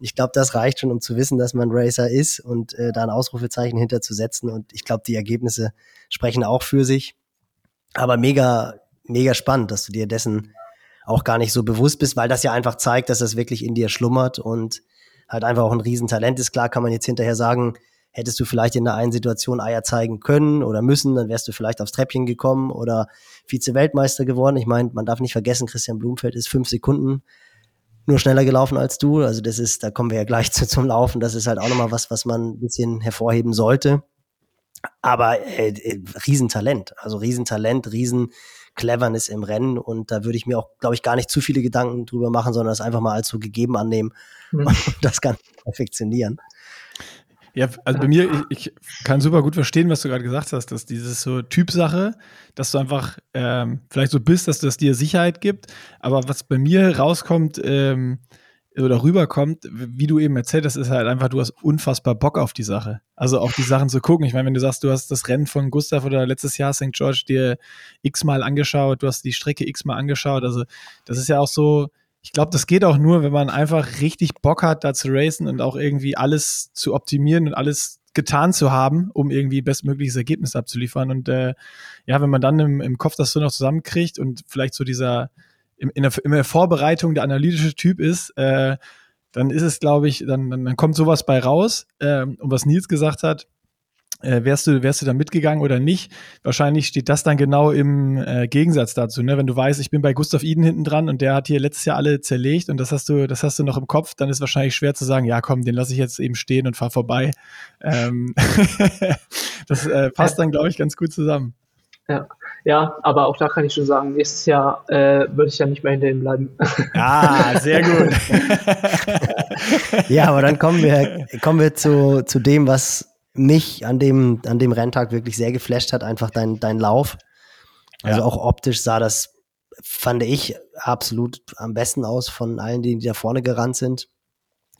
Ich glaube, das reicht schon, um zu wissen, dass man Racer ist und äh, da ein Ausrufezeichen hinterzusetzen. Und ich glaube, die Ergebnisse sprechen auch für sich. Aber mega, mega spannend, dass du dir dessen auch gar nicht so bewusst bist, weil das ja einfach zeigt, dass das wirklich in dir schlummert und halt einfach auch ein Riesentalent ist. Klar kann man jetzt hinterher sagen, hättest du vielleicht in der einen Situation Eier zeigen können oder müssen, dann wärst du vielleicht aufs Treppchen gekommen oder Vize-Weltmeister geworden. Ich meine, man darf nicht vergessen, Christian Blumfeld ist fünf Sekunden nur schneller gelaufen als du. Also das ist, da kommen wir ja gleich <laughs> zu, zum Laufen. Das ist halt auch nochmal was, was man ein bisschen hervorheben sollte. Aber äh, äh, Riesentalent, also Riesentalent, riesen Cleverness im Rennen und da würde ich mir auch, glaube ich, gar nicht zu viele Gedanken drüber machen, sondern das einfach mal als so gegeben annehmen mhm. <laughs> und das Ganze perfektionieren. Ja, also bei mir, ich, ich, kann super gut verstehen, was du gerade gesagt hast, dass dieses so Typsache, dass du einfach ähm, vielleicht so bist, dass das dir Sicherheit gibt. Aber was bei mir rauskommt ähm, oder rüberkommt, wie du eben erzählt hast, ist halt einfach, du hast unfassbar Bock auf die Sache. Also auch die Sachen zu gucken. Ich meine, wenn du sagst, du hast das Rennen von Gustav oder letztes Jahr St. George dir x-mal angeschaut, du hast die Strecke x-mal angeschaut. Also das ist ja auch so, ich glaube, das geht auch nur, wenn man einfach richtig Bock hat, da zu racen und auch irgendwie alles zu optimieren und alles getan zu haben, um irgendwie bestmögliches Ergebnis abzuliefern. Und äh, ja, wenn man dann im, im Kopf das so noch zusammenkriegt und vielleicht so dieser in, in, der, in der Vorbereitung der analytische Typ ist, äh, dann ist es, glaube ich, dann, dann, dann kommt sowas bei raus. Äh, und was Nils gesagt hat, äh, wärst du, wärst du da mitgegangen oder nicht? Wahrscheinlich steht das dann genau im äh, Gegensatz dazu, ne? Wenn du weißt, ich bin bei Gustav Iden hinten dran und der hat hier letztes Jahr alle zerlegt und das hast du, das hast du noch im Kopf, dann ist wahrscheinlich schwer zu sagen, ja komm, den lasse ich jetzt eben stehen und fahr vorbei. Ähm <laughs> das äh, passt dann, glaube ich, ganz gut zusammen. Ja. ja, aber auch da kann ich schon sagen, nächstes Jahr äh, würde ich ja nicht mehr hinter ihm bleiben. <laughs> Ah, sehr gut. <laughs> ja, aber dann kommen wir, kommen wir zu, zu dem, was mich an dem, an dem Renntag wirklich sehr geflasht hat, einfach dein, dein Lauf. Also ja. auch optisch sah das, fand ich, absolut am besten aus von allen, die, die da vorne gerannt sind.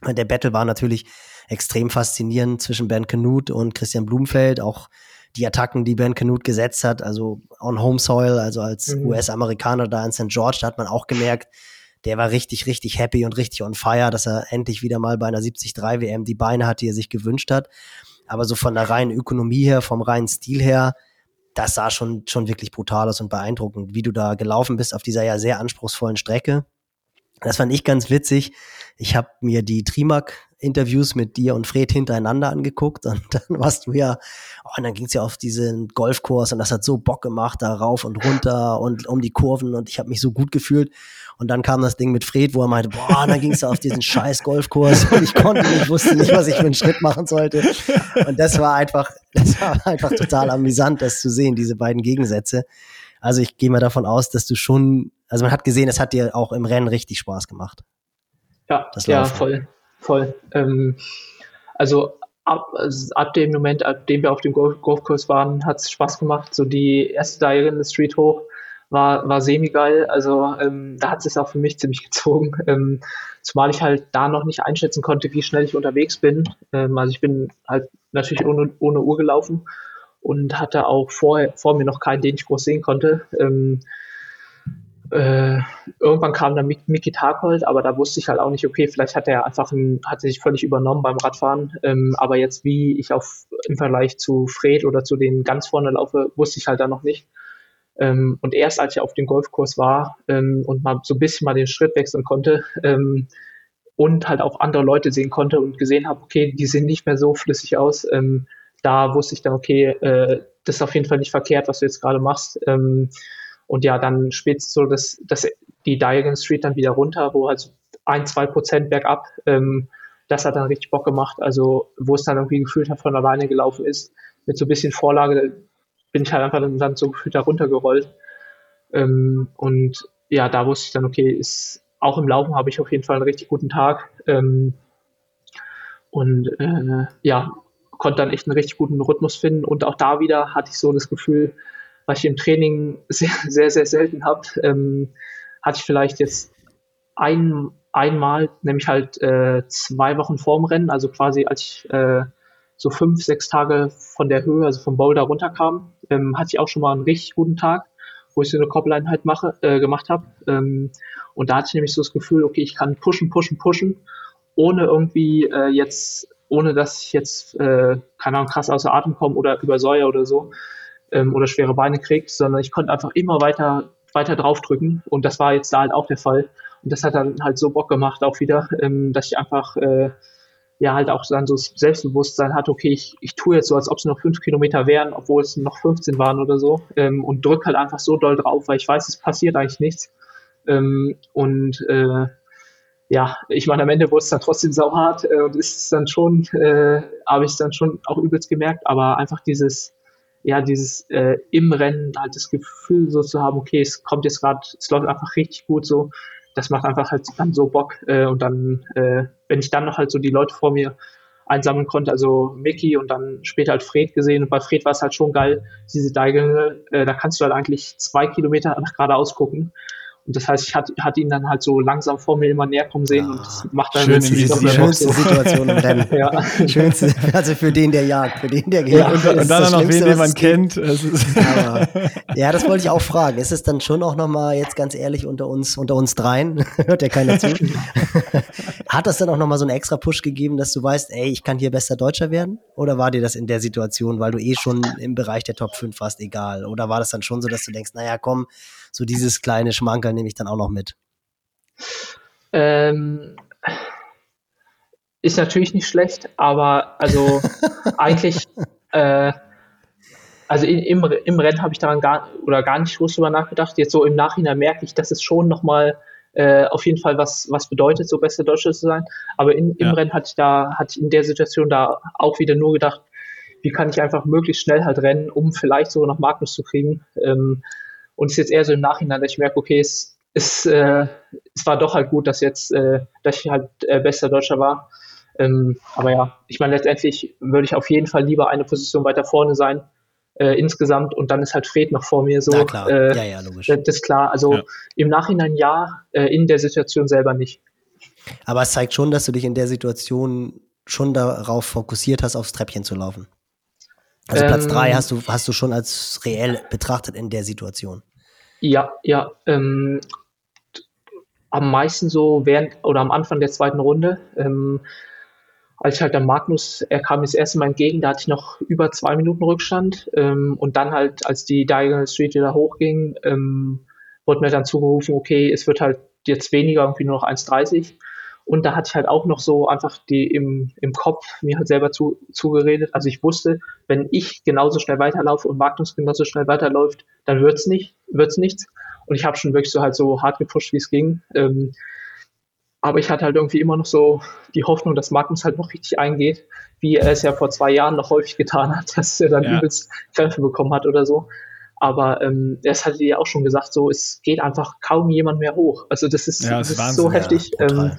Der Battle war natürlich extrem faszinierend zwischen Ben Knut und Christian Blumfeld, auch die Attacken, die Ben Knut gesetzt hat, also on Home Soil, also als mhm. US-Amerikaner da in St. George, da hat man auch gemerkt, der war richtig, richtig happy und richtig on fire, dass er endlich wieder mal bei einer 73 WM die Beine hat, die er sich gewünscht hat. Aber so von der reinen Ökonomie her, vom reinen Stil her, das sah schon, schon wirklich brutal aus und beeindruckend, wie du da gelaufen bist auf dieser ja sehr anspruchsvollen Strecke. Das fand ich ganz witzig. Ich habe mir die Trimac-Interviews mit dir und Fred hintereinander angeguckt und <laughs> dann warst du ja, oh, und dann ging es ja auf diesen Golfkurs und das hat so Bock gemacht, da rauf und runter und um die Kurven und ich habe mich so gut gefühlt. Und dann kam das Ding mit Fred, wo er meinte, boah, dann ging es auf diesen scheiß Golfkurs und ich konnte nicht, wusste nicht, was ich für einen Schritt machen sollte. Und das war einfach, das war einfach total amüsant, das zu sehen, diese beiden Gegensätze. Also ich gehe mal davon aus, dass du schon, also man hat gesehen, es hat dir auch im Rennen richtig Spaß gemacht. Ja, ja, voll, voll. Ähm, also ab, also ab dem Moment, ab dem wir auf dem Golf Golfkurs waren, hat es Spaß gemacht. So die erste Diagonal Street hoch war, war semi-geil. Also ähm, da hat es auch für mich ziemlich gezogen. <laughs> Ähm, zumal ich halt da noch nicht einschätzen konnte, wie schnell ich unterwegs bin. Ähm, also ich bin halt natürlich ohne, ohne Uhr gelaufen und hatte auch vor, vor mir noch keinen, den ich groß sehen konnte. Ähm, äh, irgendwann kam dann Miki Tarkold, aber da wusste ich halt auch nicht, okay, vielleicht hat er einfach ein, hat sich völlig übernommen beim Radfahren. Ähm, aber jetzt, wie ich auf im Vergleich zu Fred oder zu den ganz vorne laufe, wusste ich halt da noch nicht. Ähm, und erst als ich auf dem Golfkurs war ähm, und mal so ein bisschen mal den Schritt wechseln konnte ähm, und halt auch andere Leute sehen konnte und gesehen habe, okay, die sehen nicht mehr so flüssig aus, ähm, da wusste ich dann, okay, äh, das ist auf jeden Fall nicht verkehrt, was du jetzt gerade machst. Ähm, und ja, dann spätestens so, dass, dass die Diagon Street dann wieder runter, wo halt ein, zwei Prozent bergab, ähm, das hat dann richtig Bock gemacht. Also, wo es dann irgendwie gefühlt hat, von alleine gelaufen ist, mit so ein bisschen Vorlage, bin ich halt einfach dann, so gefühlt da runtergerollt. Ähm, und ja, da wusste ich dann, okay, ist, auch im Laufen habe ich auf jeden Fall einen richtig guten Tag. Ähm, und äh, ja, konnte dann echt einen richtig guten Rhythmus finden. Und auch da wieder hatte ich so das Gefühl, was ich im Training <laughs> sehr, sehr, sehr selten habe, ähm, hatte ich vielleicht jetzt ein, einmal, nämlich halt äh, zwei Wochen vorm Rennen, also quasi als ich äh, so fünf, sechs Tage von der Höhe, also vom Boulder runterkam, ähm, hatte ich auch schon mal einen richtig guten Tag, wo ich so eine Copline halt mache, äh, gemacht habe. Ähm, und da hatte ich nämlich so das Gefühl, okay, ich kann pushen, pushen, pushen, ohne irgendwie äh, jetzt, ohne dass ich jetzt, äh, keine Ahnung, krass außer Atem komme oder übersäuer oder so ähm, oder schwere Beine kriegt, sondern ich konnte einfach immer weiter, weiter draufdrücken und das war jetzt da halt auch der Fall. Und das hat dann halt so Bock gemacht auch wieder, ähm, dass ich einfach äh, ja halt auch dann so Selbstbewusstsein hat, okay, ich, ich tue jetzt so, als ob es noch fünf Kilometer wären, obwohl es noch 15 waren oder so ähm, und drück halt einfach so doll drauf, weil ich weiß, es passiert eigentlich nichts. Ähm, und äh, ja, ich meine, am Ende wurde es dann trotzdem sauhart äh, und ist es dann schon, äh, habe ich es dann schon auch übelst gemerkt, aber einfach dieses, ja, dieses äh, im Rennen halt das Gefühl so zu haben, okay, es kommt jetzt gerade, es läuft einfach richtig gut so, das macht einfach halt dann so Bock äh, und dann, äh, wenn ich dann noch halt so die Leute vor mir einsammeln konnte, also Mickey und dann später halt Fred gesehen. Und bei Fred war es halt schon geil, diese Diagonal, äh, da kannst du halt eigentlich zwei Kilometer nach geradeaus gucken und das heißt, ich hatte, hatte ihn dann halt so langsam vor mir immer näher kommen sehen ja, und das macht dann schön, die, die schönste Situation im Rennen. <laughs> ja. Schönste, also für den, der jagt, für den, der jagt. Ja, und, und dann noch wen, den man kennt. Aber, ja, das wollte ich auch fragen. Ist es dann schon auch nochmal, jetzt ganz ehrlich, unter uns, unter uns dreien, <laughs> hört ja keiner zu, <laughs> hat das dann auch nochmal so einen extra Push gegeben, dass du weißt, ey, ich kann hier besser Deutscher werden? Oder war dir das in der Situation, weil du eh schon im Bereich der Top 5 warst, egal? Oder war das dann schon so, dass du denkst, naja, komm, so dieses kleine Schmankerl nehme ich dann auch noch mit. Ähm, ist natürlich nicht schlecht, aber also <laughs> eigentlich, äh, also in, im, im Rennen habe ich daran gar oder gar nicht groß drüber nachgedacht. Jetzt so im Nachhinein merke ich, dass es schon nochmal äh, auf jeden Fall was, was bedeutet, so beste Deutsche zu sein. Aber in, im ja. Rennen hatte ich da, hatte ich in der Situation da auch wieder nur gedacht, wie kann ich einfach möglichst schnell halt rennen, um vielleicht sogar noch Magnus zu kriegen. Ähm, und es ist jetzt eher so im Nachhinein, dass ich merke, okay, es, es, äh, es war doch halt gut, dass jetzt, äh, dass ich halt äh, bester Deutscher war. Ähm, aber ja, ich meine, letztendlich würde ich auf jeden Fall lieber eine Position weiter vorne sein, äh, insgesamt und dann ist halt Fred noch vor mir so. Na klar. Äh, ja, ja, logisch. Das ist klar. Also ja. im Nachhinein ja, äh, in der Situation selber nicht. Aber es zeigt schon, dass du dich in der Situation schon darauf fokussiert hast, aufs Treppchen zu laufen. Also ähm, Platz drei hast du, hast du schon als reell betrachtet in der Situation. Ja, ja. Ähm, am meisten so während oder am Anfang der zweiten Runde. Ähm, als ich halt dann Magnus, er kam das erste Mal entgegen, da hatte ich noch über zwei Minuten Rückstand. Ähm, und dann halt, als die Diagonal Street wieder hochging, ähm, wurde mir dann zugerufen, okay, es wird halt jetzt weniger, irgendwie nur noch 1,30. Und da hatte ich halt auch noch so einfach die im, im Kopf mir halt selber zu, zugeredet. Also ich wusste, wenn ich genauso schnell weiterlaufe und Magnus genauso schnell weiterläuft, dann wird's nicht, wird's nichts. Und ich habe schon wirklich so halt so hart gepusht, wie es ging. Ähm, aber ich hatte halt irgendwie immer noch so die Hoffnung, dass Magnus halt noch richtig eingeht, wie er es ja vor zwei Jahren noch häufig getan hat, <laughs> dass er dann ja. übelst Krämpfe bekommen hat oder so. Aber ähm, es hatte ja auch schon gesagt, so es geht einfach kaum jemand mehr hoch. Also das ist, ja, das ist Wahnsinn, so heftig. Ja,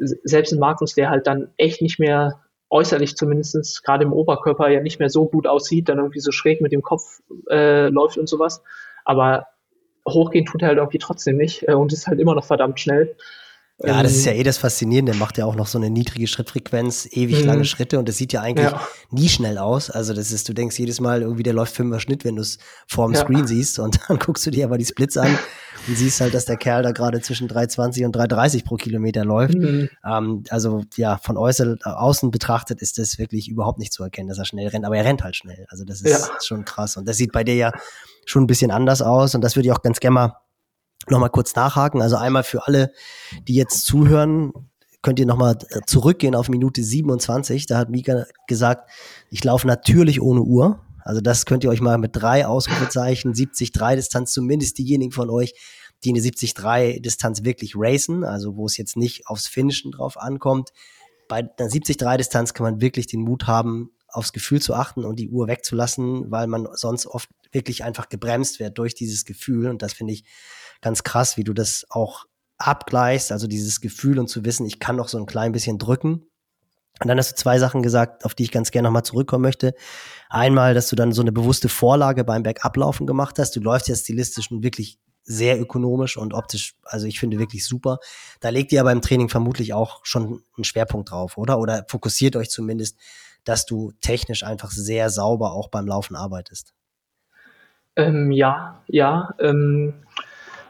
selbst ein Magnus, der halt dann echt nicht mehr äußerlich zumindest gerade im Oberkörper ja nicht mehr so gut aussieht, dann irgendwie so schräg mit dem Kopf äh, läuft und sowas. Aber hochgehen tut er halt irgendwie trotzdem nicht äh, und ist halt immer noch verdammt schnell. Ja, das ist ja ähm, eh das Faszinierende. Macht ja auch noch so eine niedrige Schrittfrequenz, ewig mhm. lange Schritte und das sieht ja eigentlich ja. nie schnell aus. Also das ist, du denkst jedes Mal irgendwie, der läuft fünfer Schnitt, wenn du es vorm ja. Screen siehst und dann <laughs> guckst du dir aber die Splits an und siehst halt, dass der Kerl da gerade zwischen 3,20 und 3,30 pro Kilometer läuft. Mhm. Ähm, also ja, von äußer, außen betrachtet ist das wirklich überhaupt nicht zu erkennen, dass er schnell rennt, aber er rennt halt schnell. Also das ist ja. schon krass und das sieht bei dir ja schon ein bisschen anders aus und das würde ich auch ganz gerne mal nochmal kurz nachhaken. Also einmal für alle, die jetzt zuhören, könnt ihr nochmal äh, zurückgehen auf Minute 27. Da hat Mika gesagt, ich laufe natürlich ohne Uhr. Also das könnt ihr euch mal mit drei Ausrufezeichen, 73 Distanz, zumindest diejenigen von euch, die eine 73 Distanz wirklich racen, also wo es jetzt nicht aufs Finishen drauf ankommt. Bei einer 73 Distanz kann man wirklich den Mut haben, aufs Gefühl zu achten und die Uhr wegzulassen, weil man sonst oft wirklich einfach gebremst wird durch dieses Gefühl. Und das finde ich ganz krass, wie du das auch abgleichst, also dieses Gefühl und zu wissen, ich kann noch so ein klein bisschen drücken. Und dann hast du zwei Sachen gesagt, auf die ich ganz gerne nochmal zurückkommen möchte. Einmal, dass du dann so eine bewusste Vorlage beim Bergablaufen gemacht hast. Du läufst ja stilistisch nun wirklich sehr ökonomisch und optisch, also ich finde wirklich super. Da legt ihr aber im Training vermutlich auch schon einen Schwerpunkt drauf, oder? Oder fokussiert euch zumindest, dass du technisch einfach sehr sauber auch beim Laufen arbeitest. Ähm, ja, ja. Ähm,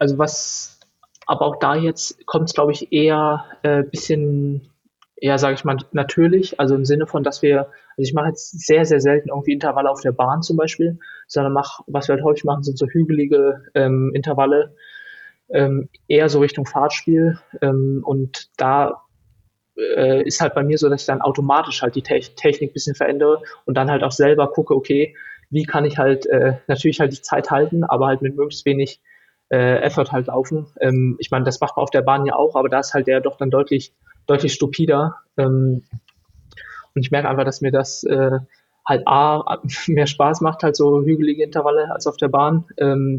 also was, aber auch da jetzt kommt es, glaube ich, eher ein äh, bisschen, eher, sage ich mal, natürlich. Also im Sinne von, dass wir, also ich mache jetzt sehr, sehr selten irgendwie Intervalle auf der Bahn zum Beispiel, sondern mach, was wir halt häufig machen, sind so hügelige ähm, Intervalle, ähm, eher so Richtung Fahrtspiel. Ähm, und da äh, ist halt bei mir so, dass ich dann automatisch halt die Te Technik ein bisschen verändere und dann halt auch selber gucke, okay, wie kann ich halt äh, natürlich halt die Zeit halten, aber halt mit möglichst wenig äh, Effort halt laufen. Ähm, ich meine, das macht man auf der Bahn ja auch, aber da ist halt der doch dann deutlich, deutlich stupider. Ähm, und ich merke einfach, dass mir das äh, halt A, <laughs> mehr Spaß macht, halt so hügelige Intervalle als auf der Bahn. Ähm,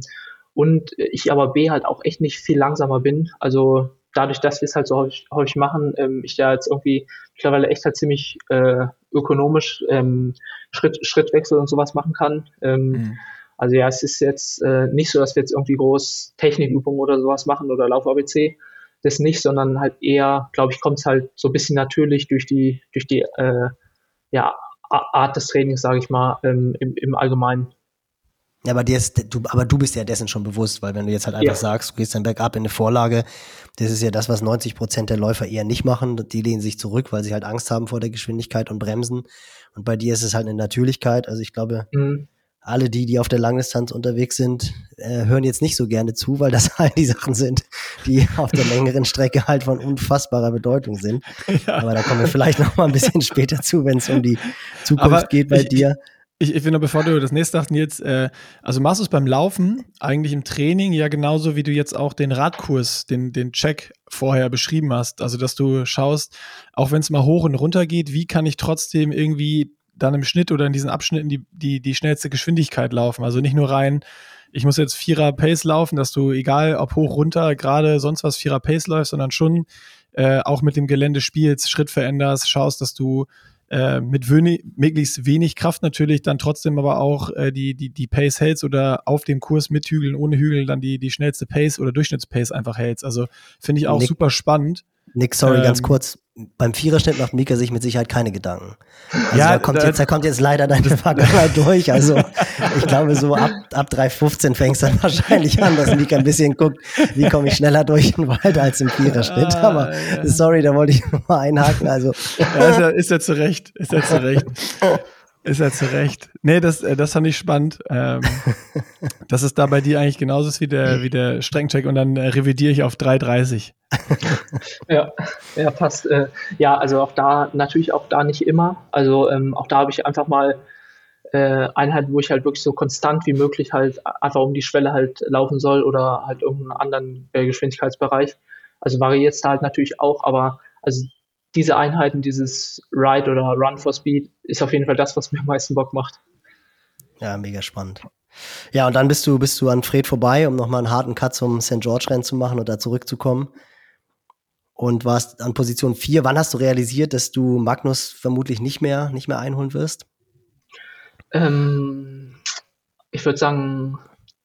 und ich aber B halt auch echt nicht viel langsamer bin. Also dadurch, dass wir es halt so häufig, häufig machen, ähm, ich da jetzt irgendwie mittlerweile echt halt ziemlich äh, ökonomisch ähm, Schritt, Schrittwechsel und sowas machen kann. Ähm, mhm. Also ja, es ist jetzt äh, nicht so, dass wir jetzt irgendwie groß Technikübungen oder sowas machen oder Lauf-ABC. Das nicht, sondern halt eher, glaube ich, kommt es halt so ein bisschen natürlich durch die, durch die äh, ja, Art des Trainings, sage ich mal, ähm, im, im Allgemeinen. Ja, aber, dir ist, du, aber du bist ja dessen schon bewusst, weil wenn du jetzt halt einfach ja. sagst, du gehst dann bergab in eine Vorlage, das ist ja das, was 90 Prozent der Läufer eher nicht machen. Die lehnen sich zurück, weil sie halt Angst haben vor der Geschwindigkeit und bremsen. Und bei dir ist es halt eine Natürlichkeit. Also ich glaube, mhm. Alle die, die auf der Langdistanz unterwegs sind, äh, hören jetzt nicht so gerne zu, weil das <laughs> halt die Sachen sind, die auf der längeren Strecke halt von unfassbarer Bedeutung sind. <laughs> Ja. Aber da kommen wir vielleicht noch mal ein bisschen später zu, wenn es um die Zukunft aber geht bei ich, dir. Ich, ich finde, bevor du das nächste sagst, jetzt, äh, also machst du es beim Laufen, eigentlich im Training, ja genauso wie du jetzt auch den Radkurs, den, den Check vorher beschrieben hast. Also, dass du schaust, auch wenn es mal hoch und runter geht, wie kann ich trotzdem irgendwie dann im Schnitt oder in diesen Abschnitten die, die, die schnellste Geschwindigkeit laufen. Also nicht nur rein, ich muss jetzt Vierer Pace laufen, dass du, egal ob hoch, runter, gerade sonst was Vierer Pace läufst, sondern schon äh, auch mit dem Gelände spielst, Schritt veränderst, schaust, dass du äh, mit wenig, möglichst wenig Kraft natürlich dann trotzdem aber auch äh, die, die, die Pace hältst oder auf dem Kurs mit Hügeln, ohne Hügeln dann die, die schnellste Pace oder Durchschnittspace einfach hältst. Also finde ich auch Nick, super spannend. Nick, sorry, ähm, ganz kurz. Beim Viererschnitt macht Mika sich mit Sicherheit keine Gedanken. Also ja, da kommt, jetzt, da kommt jetzt leider deine Vergangenheit <laughs> durch. Also ich glaube, so ab, ab 3,15 fängst du dann wahrscheinlich an, dass Mika ein bisschen guckt, wie komme ich schneller durch den Wald als im Viererschnitt. Ah, Aber ja. sorry, da wollte ich nochmal einhaken. Also. Ja, ist, ja, ist ja zu Recht. Ist ja zu Recht. <laughs> Ist ja zu Recht. Nee, das, äh, das fand ich spannend. Ähm, <laughs> dass es da bei dir eigentlich genauso ist wie der, wie der Strengcheck und dann äh, revidiere ich auf 3,30. <laughs> ja, ja, passt. Äh, ja, also auch da, natürlich auch da nicht immer. Also ähm, auch da habe ich einfach mal äh, Einheiten, wo ich halt wirklich so konstant wie möglich halt einfach um die Schwelle halt laufen soll oder halt irgendeinen anderen äh, Geschwindigkeitsbereich. Also variiert es da halt natürlich auch, aber also diese Einheiten, dieses Ride oder Run for Speed, ist auf jeden Fall das, was mir am meisten Bock macht. Ja, mega spannend. Ja, und dann bist du, bist du an Fred vorbei, um nochmal einen harten Cut zum St. George-Rennen zu machen und da zurückzukommen. Und warst an Position 4. Wann hast du realisiert, dass du Magnus vermutlich nicht mehr, nicht mehr einholen wirst? Ähm, ich würde sagen,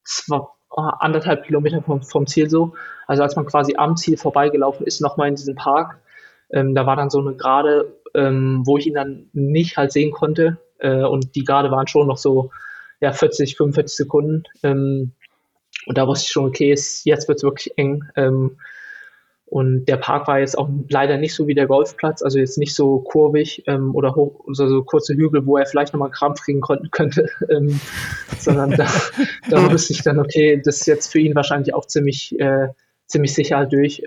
zwei, anderthalb Kilometer vom, vom Ziel so. Also als man quasi am Ziel vorbeigelaufen ist, nochmal in diesen Park, ähm, da war dann so eine Gerade, ähm, wo ich ihn dann nicht halt sehen konnte. Äh, und die Gerade waren schon noch so ja, 40, 45 Sekunden. Ähm, Und da wusste ich schon, okay, es, jetzt wird es wirklich eng. Ähm, und der Park war jetzt auch leider nicht so wie der Golfplatz, also jetzt nicht so kurvig ähm, oder hoch, also so kurze Hügel, wo er vielleicht nochmal Krampf kriegen konnten, <laughs> könnte, ähm, sondern da, <laughs> da wusste ich dann, okay, das ist jetzt für ihn wahrscheinlich auch ziemlich, äh, ziemlich sicher halt durch.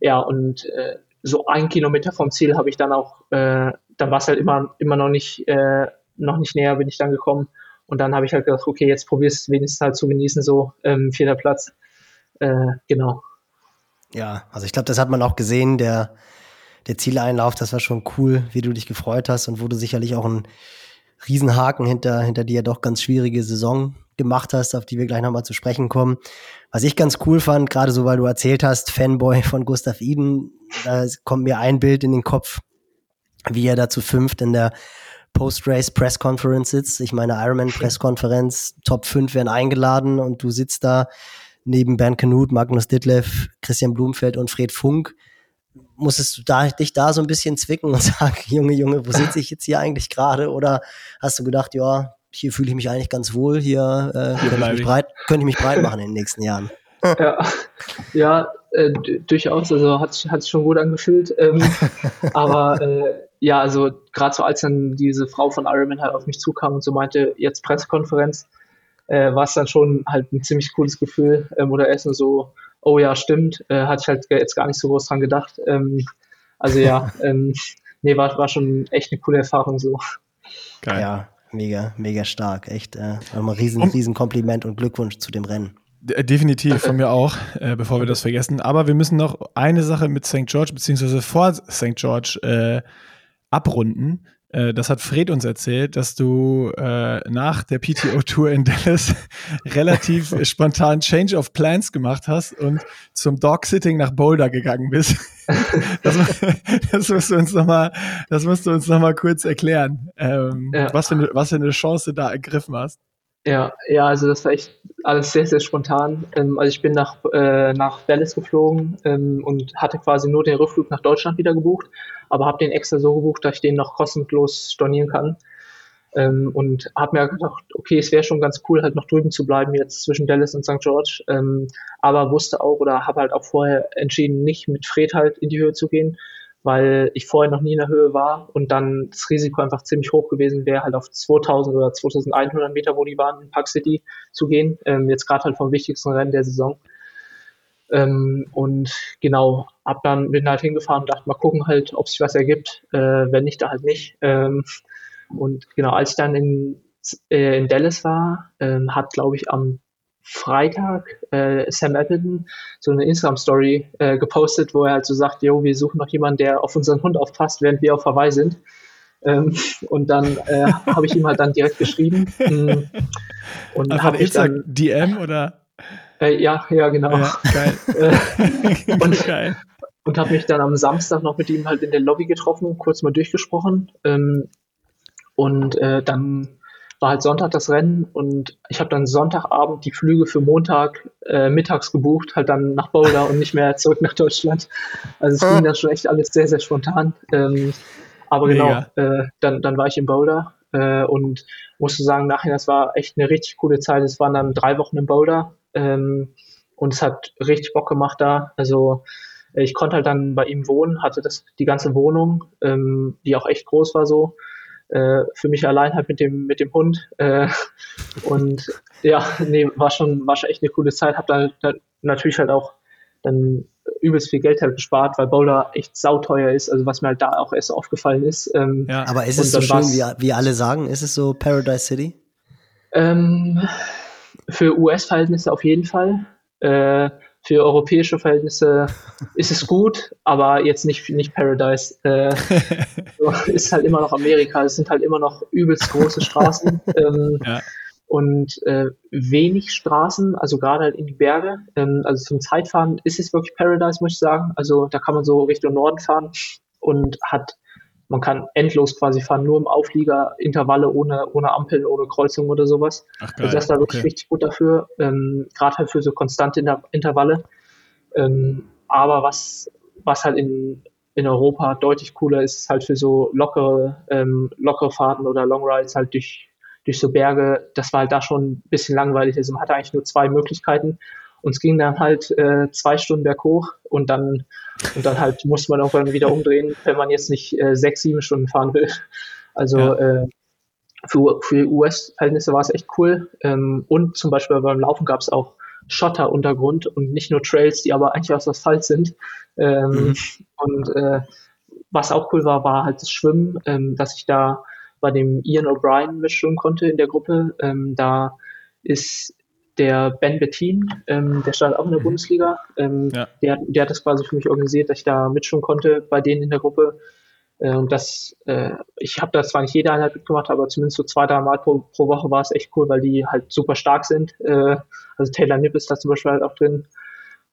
Ja, und äh, so ein Kilometer vom Ziel habe ich dann auch, äh, dann war es halt immer, immer noch nicht, äh, noch nicht näher bin ich dann gekommen. Und dann habe ich halt gedacht, okay, jetzt probierst du wenigstens halt zu genießen, so ähm, vierter Platz. Äh, genau. Ja, also ich glaube, das hat man auch gesehen, der, der Zieleinlauf, das war schon cool, wie du dich gefreut hast und wo du sicherlich auch einen Riesenhaken hinter, hinter die ja doch ganz schwierige Saison gemacht hast, auf die wir gleich nochmal zu sprechen kommen. Was ich ganz cool fand, gerade so, weil du erzählt hast, Fanboy von Gustav Iden, da kommt mir ein Bild in den Kopf, wie er da zu fünft in der Post-Race Press Conference sitzt. Ich meine, Ironman Press Conference, Top 5 werden eingeladen und du sitzt da neben Bernd Knut, Magnus Ditlev, Christian Blumfeld und Fred Funk, musstest du da, dich da so ein bisschen zwicken und <laughs> sagen, Junge, Junge, wo sitze ich jetzt hier eigentlich gerade? Oder hast du gedacht, ja, hier fühle ich mich eigentlich ganz wohl, hier äh, könnte, ich mich breit, könnte ich mich breit machen in den nächsten Jahren? <laughs> Ja, ja äh, durchaus, also hat sich, hat sich schon gut angefühlt. Ähm, <laughs> aber äh, ja, also gerade so als dann diese Frau von Ironman halt auf mich zukam und so meinte, jetzt Pressekonferenz, äh, war es dann schon halt ein ziemlich cooles Gefühl, ähm, oder Essen so, oh ja, stimmt, äh, hatte ich halt jetzt gar nicht so groß dran gedacht. Ähm, also ja, <laughs> ähm, nee, war, war schon echt eine coole Erfahrung so. Geil. Ja, mega, mega stark. Echt äh, nochmal riesen, riesen Kompliment und Glückwunsch zu dem Rennen. Definitiv, von mir auch, äh, bevor wir das vergessen. Aber wir müssen noch eine Sache mit St. George, beziehungsweise vor St. George äh, abrunden. Äh, das hat Fred uns erzählt, dass du äh, nach der PTO-Tour in Dallas <laughs> relativ <laughs> spontan Change of Plans gemacht hast und zum Dog-Sitting nach Boulder gegangen bist. <laughs> das, das, musst du uns nochmal, das musst du uns noch mal kurz erklären, ähm, ja. was, für eine, was für eine Chance da ergriffen hast. Ja, ja, also das war echt alles sehr, sehr spontan. Ähm, also ich bin nach, äh, nach Dallas geflogen ähm, und hatte quasi nur den Rückflug nach Deutschland wieder gebucht, aber habe den extra so gebucht, dass ich den noch kostenlos stornieren kann. Ähm, und habe mir gedacht, okay, es wäre schon ganz cool, halt noch drüben zu bleiben, jetzt zwischen Dallas und St. George. Ähm, aber wusste auch oder habe halt auch vorher entschieden, nicht mit Fred halt in die Höhe zu gehen, weil ich vorher noch nie in der Höhe war und dann das Risiko einfach ziemlich hoch gewesen wäre, halt auf 2000 oder 2100 Meter, wo die waren, in Park City zu gehen. Ähm, jetzt gerade halt vom wichtigsten Rennen der Saison. Ähm, und genau, ab dann bin halt hingefahren und dachte, mal gucken halt, ob sich was ergibt. Äh, wenn nicht, da halt nicht. Ähm, und genau, als ich dann in, äh, in Dallas war, ähm, hat, glaube ich, am Freitag äh, Sam Appleton so eine Instagram-Story äh, gepostet, wo er halt so sagt, jo, wir suchen noch jemanden, der auf unseren Hund aufpasst, während wir auf Hawaii sind. Ähm, und dann äh, <laughs> habe ich ihm halt dann direkt geschrieben. Hm. und Einfach ich dann, DM oder? Äh, ja, ja, genau. Ja, geil. Äh, <laughs> und geil. und habe mich dann am Samstag noch mit ihm halt in der Lobby getroffen, kurz mal durchgesprochen. Ähm, und äh, dann war halt Sonntag das Rennen und ich habe dann Sonntagabend die Flüge für Montag äh, mittags gebucht, halt dann nach Boulder und nicht mehr zurück nach Deutschland. Also es ging dann schon echt alles sehr, sehr spontan. Ähm, aber genau, äh, dann, dann war ich in Boulder äh, und musste sagen, nachher, das war echt eine richtig coole Zeit. Es waren dann drei Wochen in Boulder ähm, und es hat richtig Bock gemacht da. Also ich konnte halt dann bei ihm wohnen, hatte das die ganze Wohnung, ähm, die auch echt groß war so äh, für mich allein halt mit dem, mit dem Hund. Äh, und ja, nee, war schon, war schon echt eine coole Zeit. Hab dann halt, natürlich halt auch dann übelst viel Geld halt gespart, weil Boulder echt sauteuer ist, also was mir halt da auch erst aufgefallen ist. Ähm, ja. Aber ist es so schön, wie, wie alle sagen? Ist es so Paradise City? Ähm, für US-Verhältnisse auf jeden Fall. Äh, für europäische Verhältnisse <laughs> ist es gut, aber jetzt nicht, nicht Paradise. Äh, <laughs> ist halt immer noch Amerika. Es sind halt immer noch übelst große Straßen. <laughs> Ähm, ja. Und äh, wenig Straßen, also gerade halt in die Berge. Ähm, also zum Zeitfahren ist es wirklich Paradise, muss ich sagen. Also da kann man so Richtung Norden fahren und hat man kann endlos quasi fahren, nur im Auflieger, Intervalle ohne, ohne Ampeln, ohne Kreuzung oder sowas. Ach, geil. Also das ist da wirklich okay. richtig gut dafür, ähm, gerade halt für so konstante Inter Intervalle. Ähm, aber was, was halt in, in Europa deutlich cooler ist, ist halt für so lockere, ähm, lockere Fahrten oder Long Rides halt durch, durch so Berge, das war halt da schon ein bisschen langweilig. Also man hatte eigentlich nur zwei Möglichkeiten. Und es ging dann halt äh, zwei Stunden berghoch und dann, und dann halt musste man irgendwann wieder umdrehen, wenn man jetzt nicht äh, sechs, sieben Stunden fahren will. Also ja. äh, für, für US-Verhältnisse war es echt cool. Ähm, und zum Beispiel beim Laufen gab es auch Schotteruntergrund und nicht nur Trails, die aber eigentlich aus Asphalt sind. Ähm, mhm. Und äh, was auch cool war, war halt das Schwimmen, ähm, dass ich da bei dem Ian O'Brien mitschwimmen konnte in der Gruppe. Ähm, da ist der Ben Bettin, ähm, der stand auch in der mhm. Bundesliga. Ähm, ja. der, der hat das quasi für mich organisiert, dass ich da mitschwimmen konnte bei denen in der Gruppe. Äh, und das, äh, ich habe da zwar nicht jede Einheit mitgemacht, aber zumindest so zwei, drei Mal pro, pro Woche war es echt cool, weil die halt super stark sind. Äh, also Taylor Nipp ist da zum Beispiel halt auch drin.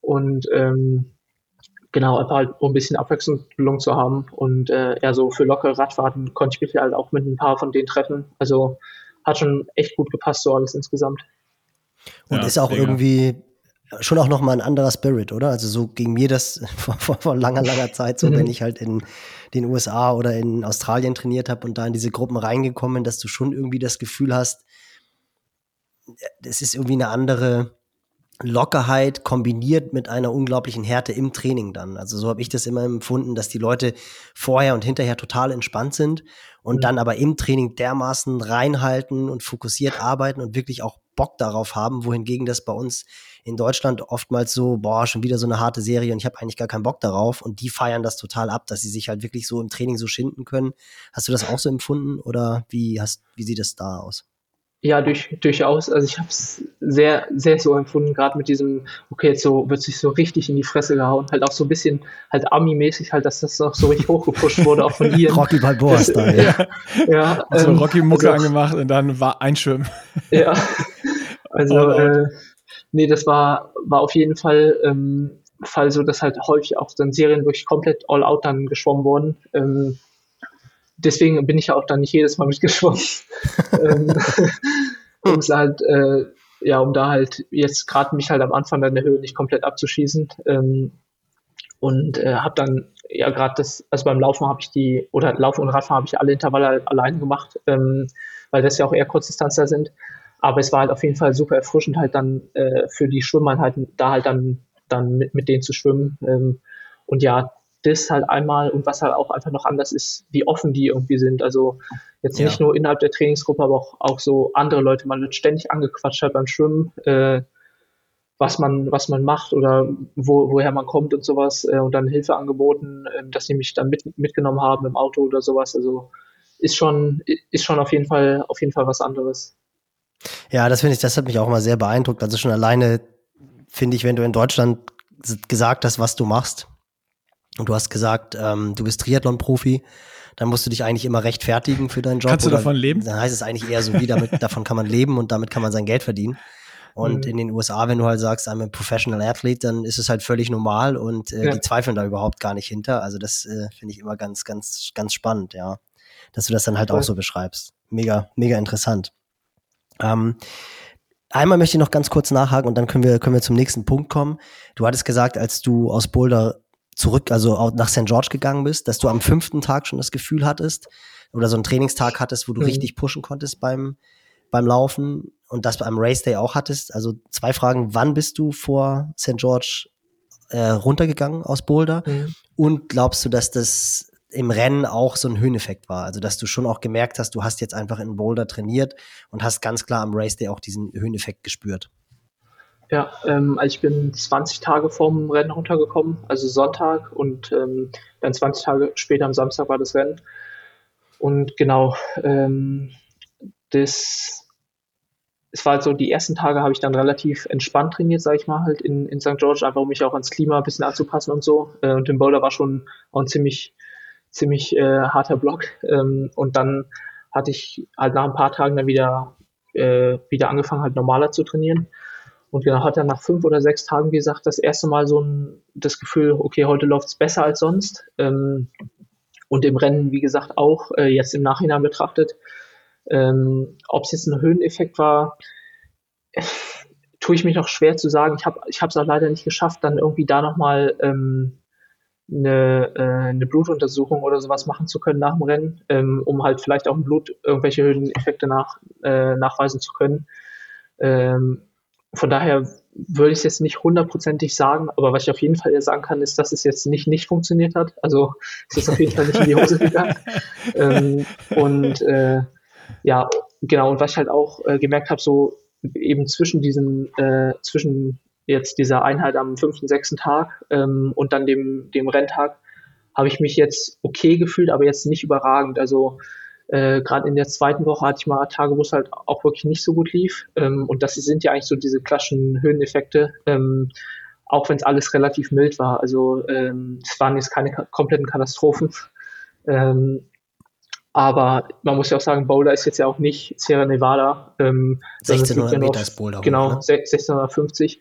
Und ähm, genau, einfach halt um ein bisschen Abwechslung zu haben. Und äh, ja, so für lockere Radfahrten konnte ich mich halt auch mit ein paar von denen treffen. Also hat schon echt gut gepasst, so alles insgesamt. Und ja, ist auch mega. irgendwie schon auch nochmal ein anderer Spirit, oder? Also so ging mir das <laughs> vor, vor, vor langer, langer Zeit so, mhm. wenn ich halt in den USA oder in Australien trainiert habe und da in diese Gruppen reingekommen, dass du schon irgendwie das Gefühl hast, das ist irgendwie eine andere, Lockerheit kombiniert mit einer unglaublichen Härte im Training dann. Also so habe ich das immer empfunden, dass die Leute vorher und hinterher total entspannt sind und mhm. dann aber im Training dermaßen reinhalten und fokussiert arbeiten und wirklich auch Bock darauf haben, wohingegen das bei uns in Deutschland oftmals so, boah, schon wieder so eine harte Serie und ich habe eigentlich gar keinen Bock darauf und die feiern das total ab, dass sie sich halt wirklich so im Training so schinden können. Hast du das auch so empfunden oder wie hast, wie sieht das da aus? Ja, durch, durchaus. Also ich habe es sehr, sehr so empfunden, gerade mit diesem, okay, jetzt so wird sich so richtig in die Fresse gehauen, halt auch so ein bisschen halt Ami-mäßig halt, dass das noch so richtig hochgepusht <laughs> wurde, auch von ihr. Rocky Balboa Style. Ja, <laughs> ja also ähm, Rocky Mucke also, angemacht und dann war Einschwimmen. <laughs> Ja, also oh, äh, nee, das war, war auf jeden Fall ähm, Fall so, dass halt häufig auch dann Serien wirklich komplett all out dann geschwommen wurden. Ähm, deswegen bin ich ja auch dann nicht jedes Mal mitgeschwommen. <laughs> ähm, <laughs> um es halt, äh, ja, um da halt jetzt gerade mich halt am Anfang an der Höhe nicht komplett abzuschießen. Ähm, und äh, habe dann ja gerade das, also beim Laufen habe ich die, oder Laufen und Radfahren habe ich alle Intervalle halt alleine gemacht, ähm, weil das ja auch eher Kurzdistanzler sind. Aber es war halt auf jeden Fall super erfrischend, halt dann äh, für die Schwimmeinheiten da halt dann, dann mit, mit denen zu schwimmen. Ähm, und ja, das halt einmal und was halt auch einfach noch anders ist, wie offen die irgendwie sind. Also jetzt ja. nicht nur innerhalb der Trainingsgruppe, aber auch, auch so andere Leute. Man wird ständig angequatscht halt beim Schwimmen, äh, was man, was man macht oder wo, woher man kommt und sowas äh, und dann Hilfe angeboten, äh, dass sie mich dann mit, mitgenommen haben im Auto oder sowas. Also ist schon, ist schon auf jeden Fall, auf jeden Fall was anderes. Ja, das finde ich, das hat mich auch mal sehr beeindruckt. Also schon alleine finde ich, wenn du in Deutschland gesagt hast, was du machst, und du hast gesagt, ähm, du bist Triathlon-Profi, dann musst du dich eigentlich immer rechtfertigen für deinen Job. Kannst du davon leben? Dann heißt es eigentlich eher so, wie damit, <laughs> davon kann man leben und damit kann man sein Geld verdienen. Und mhm. in den USA, wenn du halt sagst, I'm a professional athlete, dann ist es halt völlig normal und äh, ja. die zweifeln da überhaupt gar nicht hinter. Also das äh, finde ich immer ganz, ganz, ganz spannend, ja. Dass du das dann halt okay. auch so beschreibst. Mega, mega interessant. Ähm, einmal möchte ich noch ganz kurz nachhaken und dann können wir, können wir zum nächsten Punkt kommen. Du hattest gesagt, als du aus Boulder zurück, also auch nach St. George gegangen bist, dass du am fünften Tag schon das Gefühl hattest oder so einen Trainingstag hattest, wo du mhm. richtig pushen konntest beim, beim Laufen und das beim Race Day auch hattest. Also zwei Fragen, wann bist du vor St. George äh, runtergegangen aus Boulder? Mhm. Und glaubst du, dass das im Rennen auch so ein Höheneffekt war? Also dass du schon auch gemerkt hast, du hast jetzt einfach in Boulder trainiert und hast ganz klar am Race Day auch diesen Höheneffekt gespürt? Ja, ähm, also ich bin 20 Tage vorm Rennen runtergekommen, also Sonntag und ähm, dann 20 Tage später am Samstag war das Rennen. Und genau, ähm, das, es war halt so, die ersten Tage habe ich dann relativ entspannt trainiert, sage ich mal, halt in, in St. George, einfach um mich auch ans Klima ein bisschen anzupassen und so. Äh, und im Boulder war schon auch ein ziemlich, ziemlich äh, harter Block. Ähm, und dann hatte ich halt nach ein paar Tagen dann wieder, äh, wieder angefangen, halt normaler zu trainieren. Und genau, hat er nach fünf oder sechs Tagen, wie gesagt, das erste Mal so ein, das Gefühl, okay, heute läuft es besser als sonst. Ähm, und im Rennen, wie gesagt, auch äh, jetzt im Nachhinein betrachtet. Ähm, Ob es jetzt ein Höheneffekt war, tue ich mich noch schwer zu sagen. Ich habe es auch leider nicht geschafft, dann irgendwie da nochmal ähm, eine, äh, eine Blutuntersuchung oder sowas machen zu können nach dem Rennen, ähm, um halt vielleicht auch im Blut irgendwelche Höheneffekte nach, äh, nachweisen zu können. Ähm, von daher würde ich es jetzt nicht hundertprozentig sagen, aber was ich auf jeden Fall sagen kann, ist, dass es jetzt nicht nicht funktioniert hat. Also es ist auf jeden Fall nicht in die Hose gegangen. <laughs> ähm, und äh, ja, genau, und was ich halt auch äh, gemerkt habe, so eben zwischen diesen, äh, zwischen jetzt dieser Einheit am fünften, sechsten Tag ähm, und dann dem, dem Renntag habe ich mich jetzt okay gefühlt, aber jetzt nicht überragend. Also äh, gerade in der zweiten Woche hatte ich mal Tage, wo es halt auch wirklich nicht so gut lief. Ähm, und das sind ja eigentlich so diese klassischen Höheneffekte, ähm, auch wenn es alles relativ mild war. Also ähm, es waren jetzt keine kompletten Katastrophen. Ähm, aber man muss ja auch sagen, Boulder ist jetzt ja auch nicht Sierra Nevada. Ähm, 1600 ja Meter ist Boulder. Genau, ne? 1650.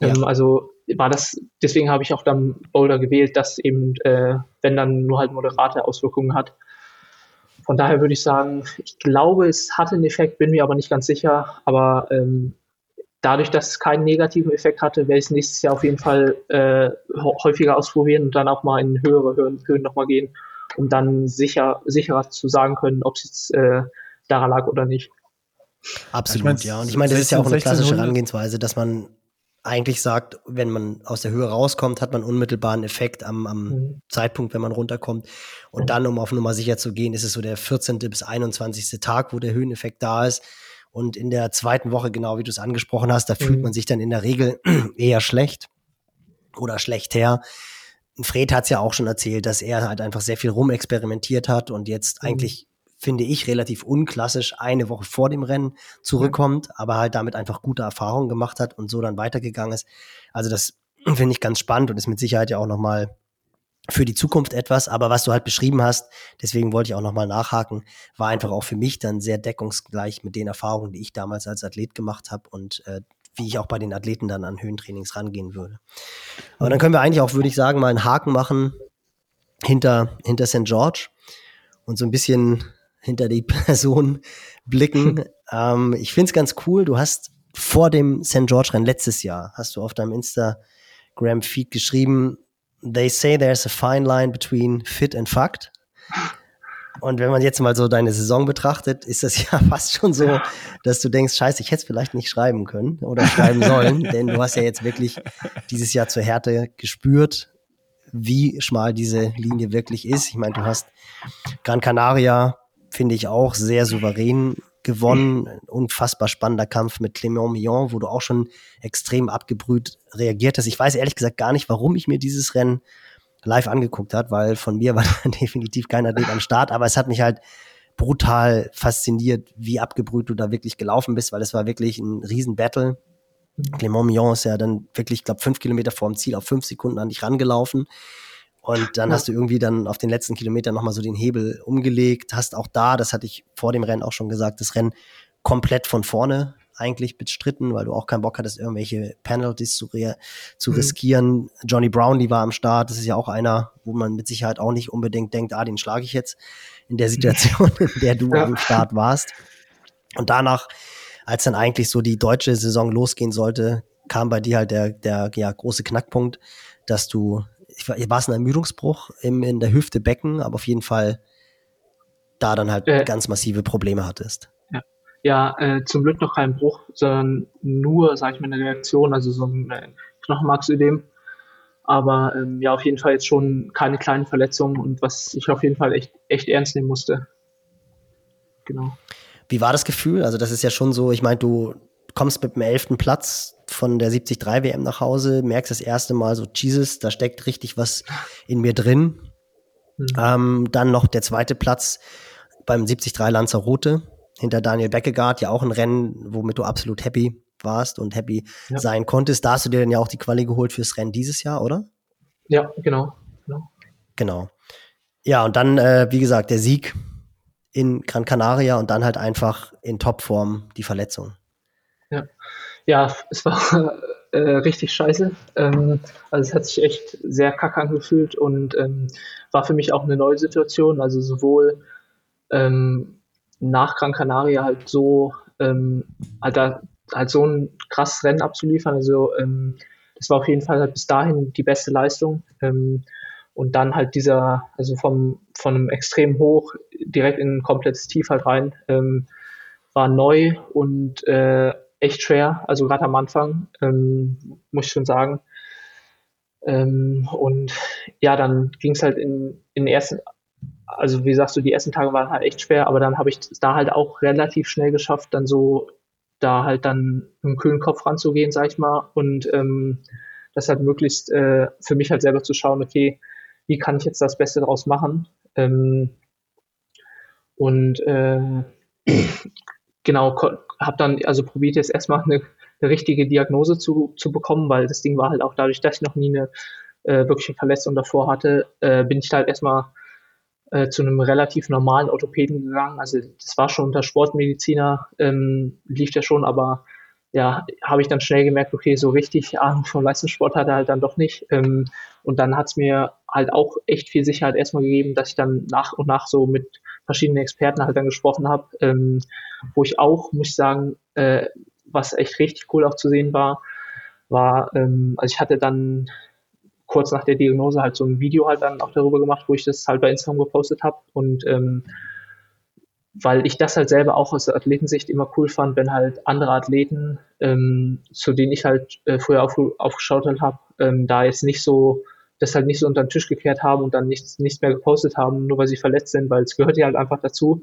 Ja. Ähm, also war das, deswegen habe ich auch dann Boulder gewählt, dass eben, äh, wenn dann nur halt moderate Auswirkungen hat. Von daher würde ich sagen, ich glaube, es hatte einen Effekt, bin mir aber nicht ganz sicher. Aber ähm, dadurch, dass es keinen negativen Effekt hatte, werde ich es nächstes Jahr auf jeden Fall äh, häufiger ausprobieren und dann auch mal in höhere Höhen, Höhen nochmal gehen, um dann sicher, sicherer zu sagen können, ob es jetzt äh, daran lag oder nicht. Absolut, ich mein, ja. Und ich meine, das ist ja auch eine klassische Herangehensweise, dass man eigentlich sagt, wenn man aus der Höhe rauskommt, hat man unmittelbaren Effekt am, am mhm. Zeitpunkt, wenn man runterkommt. Und mhm. dann, um auf Nummer sicher zu gehen, ist es so der 14. bis 21. Tag, wo der Höheneffekt da ist. Und in der zweiten Woche, genau wie du es angesprochen hast, da mhm. fühlt man sich dann in der Regel <clears throat> eher schlecht oder schlecht her. Fred hat es ja auch schon erzählt, dass er halt einfach sehr viel rumexperimentiert hat und jetzt mhm. eigentlich finde ich, relativ unklassisch eine Woche vor dem Rennen zurückkommt, aber halt damit einfach gute Erfahrungen gemacht hat und so dann weitergegangen ist. Also das finde ich ganz spannend und ist mit Sicherheit ja auch nochmal für die Zukunft etwas, aber was du halt beschrieben hast, deswegen wollte ich auch nochmal nachhaken, war einfach auch für mich dann sehr deckungsgleich mit den Erfahrungen, die ich damals als Athlet gemacht habe und äh, wie ich auch bei den Athleten dann an Höhentrainings rangehen würde. Aber dann können wir eigentlich auch, würde ich sagen, mal einen Haken machen hinter, hinter St. George und so ein bisschen hinter die <laughs> Person blicken. ähm, ich finde es ganz cool. Du hast vor dem St. George Rennen letztes Jahr, hast du auf deinem Instagram-Feed geschrieben, they say there's a fine line between fit and fucked. Und wenn man jetzt mal so deine Saison betrachtet, ist das <laughs> ja fast schon so, dass du denkst, scheiße, ich hätte es vielleicht nicht schreiben können oder schreiben sollen, <laughs> denn du hast ja jetzt wirklich dieses Jahr zur Härte gespürt, wie schmal diese Linie wirklich ist. Ich meine, du hast Gran Canaria finde ich auch sehr souverän gewonnen. Unfassbar spannender Kampf mit Clément Millon, wo du auch schon extrem abgebrüht reagiert hast. Ich weiß ehrlich gesagt gar nicht, warum ich mir dieses Rennen live angeguckt hat, weil von mir <laughs> war definitiv kein Athlet am Start, aber es hat mich halt brutal fasziniert, wie abgebrüht du da wirklich gelaufen bist, weil es war wirklich ein Riesen-Battle. Clément Millon ist ja dann wirklich, ich glaube, fünf Kilometer vorm Ziel auf fünf Sekunden an dich rangelaufen. Und dann hast du irgendwie dann auf den letzten Kilometern nochmal so den Hebel umgelegt, hast auch da, das hatte ich vor dem Rennen auch schon gesagt, das Rennen komplett von vorne eigentlich bestritten, weil du auch keinen Bock hattest, irgendwelche Penalties zu, zu mhm. riskieren. Johnny Brownlee war am Start, das ist ja auch einer, wo man mit Sicherheit auch nicht unbedingt denkt, ah, den schlage ich jetzt in der Situation, <laughs> in der du ja. am Start warst. Und danach, als dann eigentlich so die deutsche Saison losgehen sollte, kam bei dir halt der, der ja, große Knackpunkt, dass du ich war, war es ein Ermüdungsbruch im, in der Hüfte Becken, aber auf jeden Fall da dann halt äh, ganz massive Probleme hattest. Ja, ja äh, zum Glück noch kein Bruch, sondern nur, sag ich mal, eine Reaktion, also so ein äh, Knochenmarksödem. Aber ähm, ja, auf jeden Fall jetzt schon keine kleinen Verletzungen und was ich auf jeden Fall echt, echt ernst nehmen musste. Genau. Wie war das Gefühl? Also, das ist ja schon so, ich meine, du kommst mit dem elften Platz von der 73 WM nach Hause, merkst das erste Mal so, Jesus, da steckt richtig was in mir drin. Mhm. Ähm, dann noch der zweite Platz beim 73 Lanzarote hinter Daniel Beckegaard, ja auch ein Rennen, womit du absolut happy warst und happy ja. sein konntest. Da hast du dir dann ja auch die Quali geholt fürs Rennen dieses Jahr, oder? Ja, genau. Genau. genau. Ja, und dann, äh, wie gesagt, der Sieg in Gran Canaria und dann halt einfach in Topform die Verletzung. Ja, es war äh, richtig scheiße. Ähm, also es hat sich echt sehr kacke angefühlt und ähm, war für mich auch eine neue Situation. Also sowohl ähm, nach Gran Canaria halt so, ähm, halt, da, halt so ein krasses Rennen abzuliefern. Also ähm, das war auf jeden Fall halt bis dahin die beste Leistung. Ähm, Und dann halt dieser, also vom, von einem extrem hoch direkt in ein komplettes Tief halt rein, ähm, war neu und äh, echt schwer, also gerade am Anfang, ähm, muss ich schon sagen. Ähm, und ja, dann ging es halt in, in den ersten, also wie sagst du, die ersten Tage waren halt echt schwer, aber dann habe ich da halt auch relativ schnell geschafft, dann so da halt dann mit einem kühlen Kopf ranzugehen, sag ich mal, und ähm, das halt möglichst äh, für mich halt selber zu schauen, okay, wie kann ich jetzt das Beste daraus machen? Ähm, und äh, genau, habe dann also probiert jetzt erstmal eine, eine, richtige Diagnose zu, zu bekommen, weil das Ding war halt auch dadurch, dass ich noch nie eine äh, wirkliche Verletzung davor hatte, äh, bin ich halt erstmal äh, zu einem relativ normalen Orthopäden gegangen. Also das war schon unter Sportmediziner, ähm, lief der schon, aber ja, habe ich dann schnell gemerkt, okay, so richtig Ahnung vom Leistungssport hat er halt dann doch nicht. Ähm, und dann hat es mir halt auch echt viel Sicherheit erstmal gegeben, dass ich dann nach und nach so mit verschiedenen Experten halt dann gesprochen habe, ähm, wo ich auch, muss ich sagen, äh, was echt richtig cool auch zu sehen war, war, ähm, also ich hatte dann kurz nach der Diagnose halt so ein Video halt dann auch darüber gemacht, wo ich das halt bei Instagram gepostet habe und ähm, weil ich das halt selber auch aus der Athletensicht immer cool fand, wenn halt andere Athleten, ähm, zu denen ich halt äh, früher auf, aufgeschaut habe, ähm, da jetzt nicht so, das halt nicht so unter den Tisch gekehrt haben und dann nichts, nichts mehr gepostet haben, nur weil sie verletzt sind, weil es gehört ja halt einfach dazu.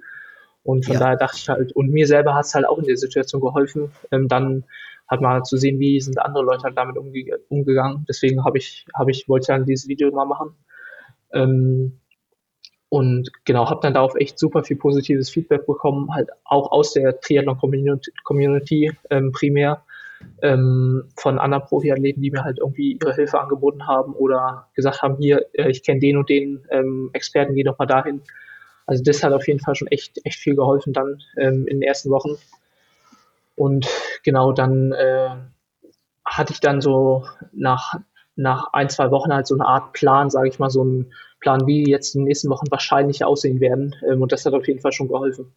Und von ja. daher dachte ich halt, und mir selber hat es halt auch in der Situation geholfen, ähm, dann halt mal zu sehen, wie sind andere Leute halt damit umge umgegangen. Deswegen habe ich, habe ich, wollte ich dann dieses Video mal machen. Ähm, und genau, habe dann darauf echt super viel positives Feedback bekommen, halt auch aus der Triathlon-Community ähm, primär, ähm, von anderen Profiathleten, die mir halt irgendwie ihre Hilfe angeboten haben oder gesagt haben, hier, äh, ich kenne den und den ähm, Experten, geh doch mal dahin. Also das hat auf jeden Fall schon echt, echt viel geholfen dann ähm, in den ersten Wochen. Und genau dann äh, hatte ich dann so nach, nach ein, zwei Wochen halt so eine Art Plan, sage ich mal, so ein Plan, wie jetzt in den nächsten Wochen wahrscheinlich aussehen werden. Ähm, und das hat auf jeden Fall schon geholfen.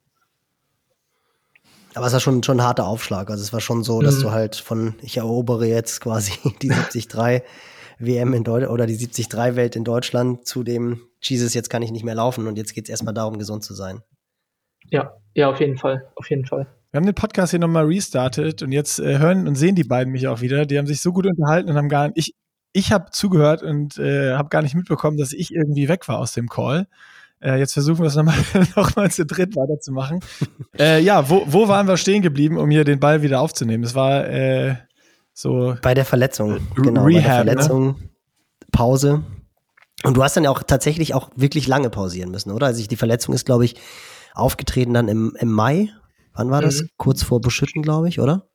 Aber es war schon, schon ein harter Aufschlag. Also es war schon so, dass mhm. du halt von, ich erobere jetzt quasi <laughs> die 73 WM in Deutschland oder die 73 Welt in Deutschland zu dem, Jesus, jetzt kann ich nicht mehr laufen und jetzt geht es erstmal darum, gesund zu sein. Ja, ja, auf jeden Fall, auf jeden Fall. Wir haben den Podcast hier nochmal restartet und jetzt äh, hören und sehen die beiden mich auch wieder. Die haben sich so gut unterhalten und haben gar nicht, ich, ich habe zugehört und äh, habe gar nicht mitbekommen, dass ich irgendwie weg war aus dem Call. Äh, jetzt versuchen wir es nochmal <laughs> noch mal zu dritt weiterzumachen. <laughs> äh, ja, wo, wo waren wir stehen geblieben, um hier den Ball wieder aufzunehmen? Es war äh, so. Bei der Verletzung. Genau, Rehab, bei der ne? Verletzung, ne? Pause. Und du hast dann ja auch tatsächlich auch wirklich lange pausieren müssen, oder? Also die Verletzung ist, glaube ich, aufgetreten dann im, im Mai. Wann war das? Mhm. Kurz vor Beschütten, glaube ich, oder?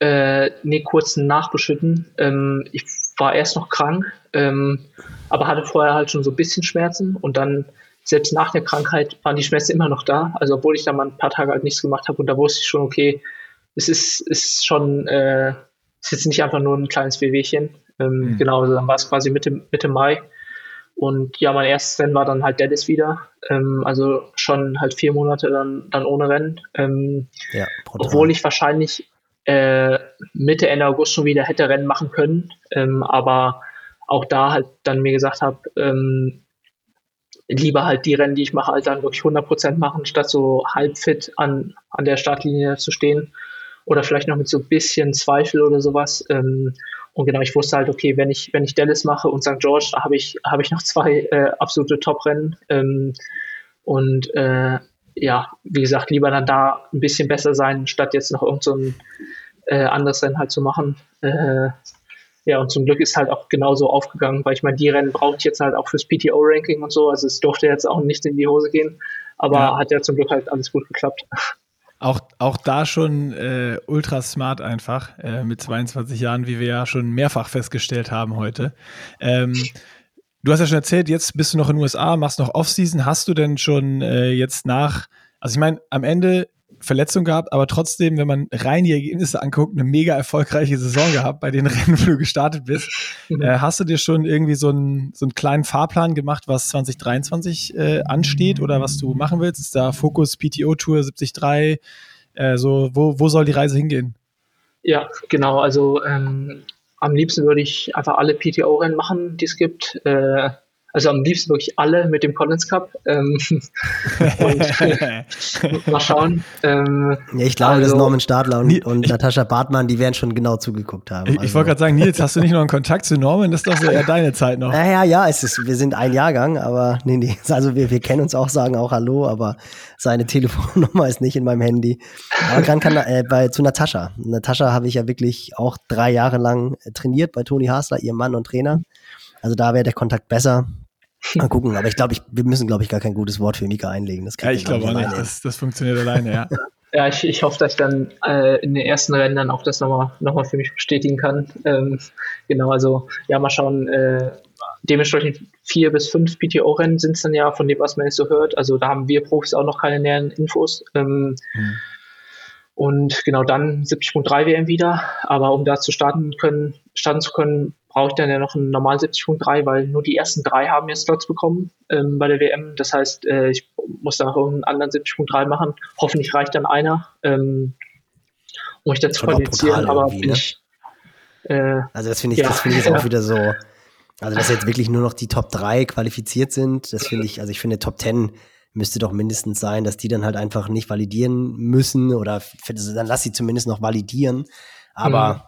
Äh, nee, kurz nach Beschütten. Ähm, ich war erst noch krank, ähm, aber hatte vorher halt schon so ein bisschen Schmerzen und dann selbst nach der Krankheit waren die Schmerzen immer noch da. Also obwohl ich da mal ein paar Tage halt nichts gemacht habe und da wusste ich schon, okay, es ist, ist schon, äh, ist jetzt nicht einfach nur ein kleines Wehwehchen. Ähm, mhm. Genau, also dann war es quasi Mitte, Mitte Mai. Und ja, mein erstes Rennen war dann halt Dallas wieder. Ähm, also schon halt vier Monate dann, dann ohne Rennen. Ähm, ja, obwohl ich wahrscheinlich äh, Mitte, Ende August schon wieder hätte Rennen machen können. Ähm, aber auch da halt dann mir gesagt habe, ähm, lieber halt die Rennen, die ich mache, halt dann wirklich 100% machen, statt so halb fit an, an der Startlinie zu stehen. Oder vielleicht noch mit so ein bisschen Zweifel oder sowas. Ähm, und genau, ich wusste halt, okay, wenn ich, wenn ich Dallas mache und St. George, da habe ich, habe ich noch zwei äh, absolute Top-Rennen. Ähm, und äh, ja, wie gesagt, lieber dann da ein bisschen besser sein, statt jetzt noch irgend so ein äh, anderes Rennen halt zu machen. Äh, ja, und zum Glück ist halt auch genauso aufgegangen, weil ich meine, die Rennen brauche ich jetzt halt auch fürs PTO-Ranking und so. Also es durfte jetzt auch nicht in die Hose gehen, aber ja. hat ja zum Glück halt alles gut geklappt. Auch, auch da schon äh, ultra smart einfach, äh, mit 22 Jahren, wie wir ja schon mehrfach festgestellt haben heute. Ähm, Du hast ja schon erzählt, jetzt bist du noch in den USA, machst noch Offseason. Hast du denn schon äh, jetzt nach, also ich meine, am Ende Verletzung gehabt, aber trotzdem, wenn man rein die Ergebnisse anguckt, eine mega erfolgreiche Saison gehabt bei den <laughs> Rennen, wo du gestartet bist. Mhm. Äh, hast du dir schon irgendwie so einen, so einen kleinen Fahrplan gemacht, was 2023 äh, ansteht oder was du machen willst? Ist da Fokus PTO Tour 73? Äh, so, wo, wo soll die Reise hingehen? Ja, genau. Also ähm, am liebsten würde ich einfach alle PTO-Rennen machen, die es gibt. Äh, Also am liebsten wirklich alle mit dem Collins Cup. Ähm, <laughs> und mal schauen. Ähm, ja, ich glaube, also, dass Norman Stadler und, und Natascha Bartmann, die werden schon genau zugeguckt haben. Ich, also. ich wollte gerade sagen, Nils, hast du nicht noch einen Kontakt zu Norman? Das ist doch so eher deine Zeit noch. Naja, ja, es ist, wir sind ein Jahrgang, aber nee, nee. <laughs> Also wir, wir kennen uns auch, sagen auch Hallo, aber seine Telefonnummer ist nicht in meinem Handy. Aber dann kann äh, bei zu Natascha. Natascha habe ich ja wirklich auch drei Jahre lang trainiert bei Toni Hasler, ihrem Mann und Trainer. Also da wäre der Kontakt besser. Mal gucken, aber ich glaube, ich, wir müssen, glaube ich, gar kein gutes Wort für Mika einlegen. Das ja, ich glaube auch nicht. Das, das funktioniert alleine, ja. <laughs> Ja, ich, ich hoffe, dass ich dann äh, in den ersten Rennen dann auch das nochmal noch mal für mich bestätigen kann. Ähm, genau, also ja, mal schauen. Äh, dementsprechend vier bis fünf PTO-Rennen sind es dann ja, von dem, was man jetzt so hört. Also da haben wir Profis auch noch keine näheren Infos. Ähm, hm. Und genau dann 70.3 WM wieder. Aber um da zu starten können, starten zu können, brauche ich dann ja noch einen normalen 70.3, weil nur die ersten drei haben jetzt Slots bekommen ähm, bei der WM. Das heißt, äh, ich muss dann noch einen anderen 70.3 machen. Hoffentlich reicht dann einer, ähm, um mich da zu qualifizieren. Aber bin ne? ich, äh, also das finde ich, ja, das finde ich jetzt auch <laughs> wieder so. Also dass jetzt wirklich nur noch die Top 3 qualifiziert sind, das finde ich, also ich finde Top 10 müsste doch mindestens sein, dass die dann halt einfach nicht validieren müssen oder dann lass sie zumindest noch validieren. Aber mhm.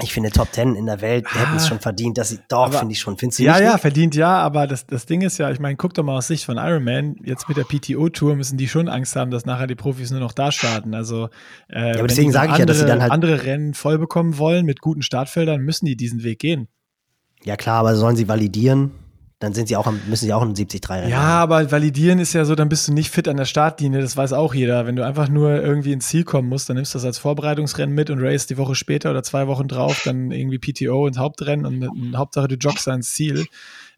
Ich finde Top Ten in der Welt ah, hätten es schon verdient, dass sie doch, finde ich schon. Findest du? Ja, ja, verdient ja, aber das, das Ding ist ja, ich meine, guck doch mal aus Sicht von Iron Man, jetzt mit der PTO-Tour müssen die schon Angst haben, dass nachher die Profis nur noch da starten. Also äh, ja, aber deswegen sage ich ja, dass sie dann halt andere Rennen voll bekommen wollen mit guten Startfeldern, müssen die diesen Weg gehen. Ja klar, aber sollen sie validieren? Dann sind sie auch, müssen sie auch einen 70 rennen. Ja, aber validieren ist ja so, dann bist du nicht fit an der Startlinie, das weiß auch jeder. Wenn du einfach nur irgendwie ins Ziel kommen musst, dann nimmst du das als Vorbereitungsrennen mit und race die Woche später oder zwei Wochen drauf, dann irgendwie PTO ins Hauptrennen und, und Hauptsache du joggst ans Ziel.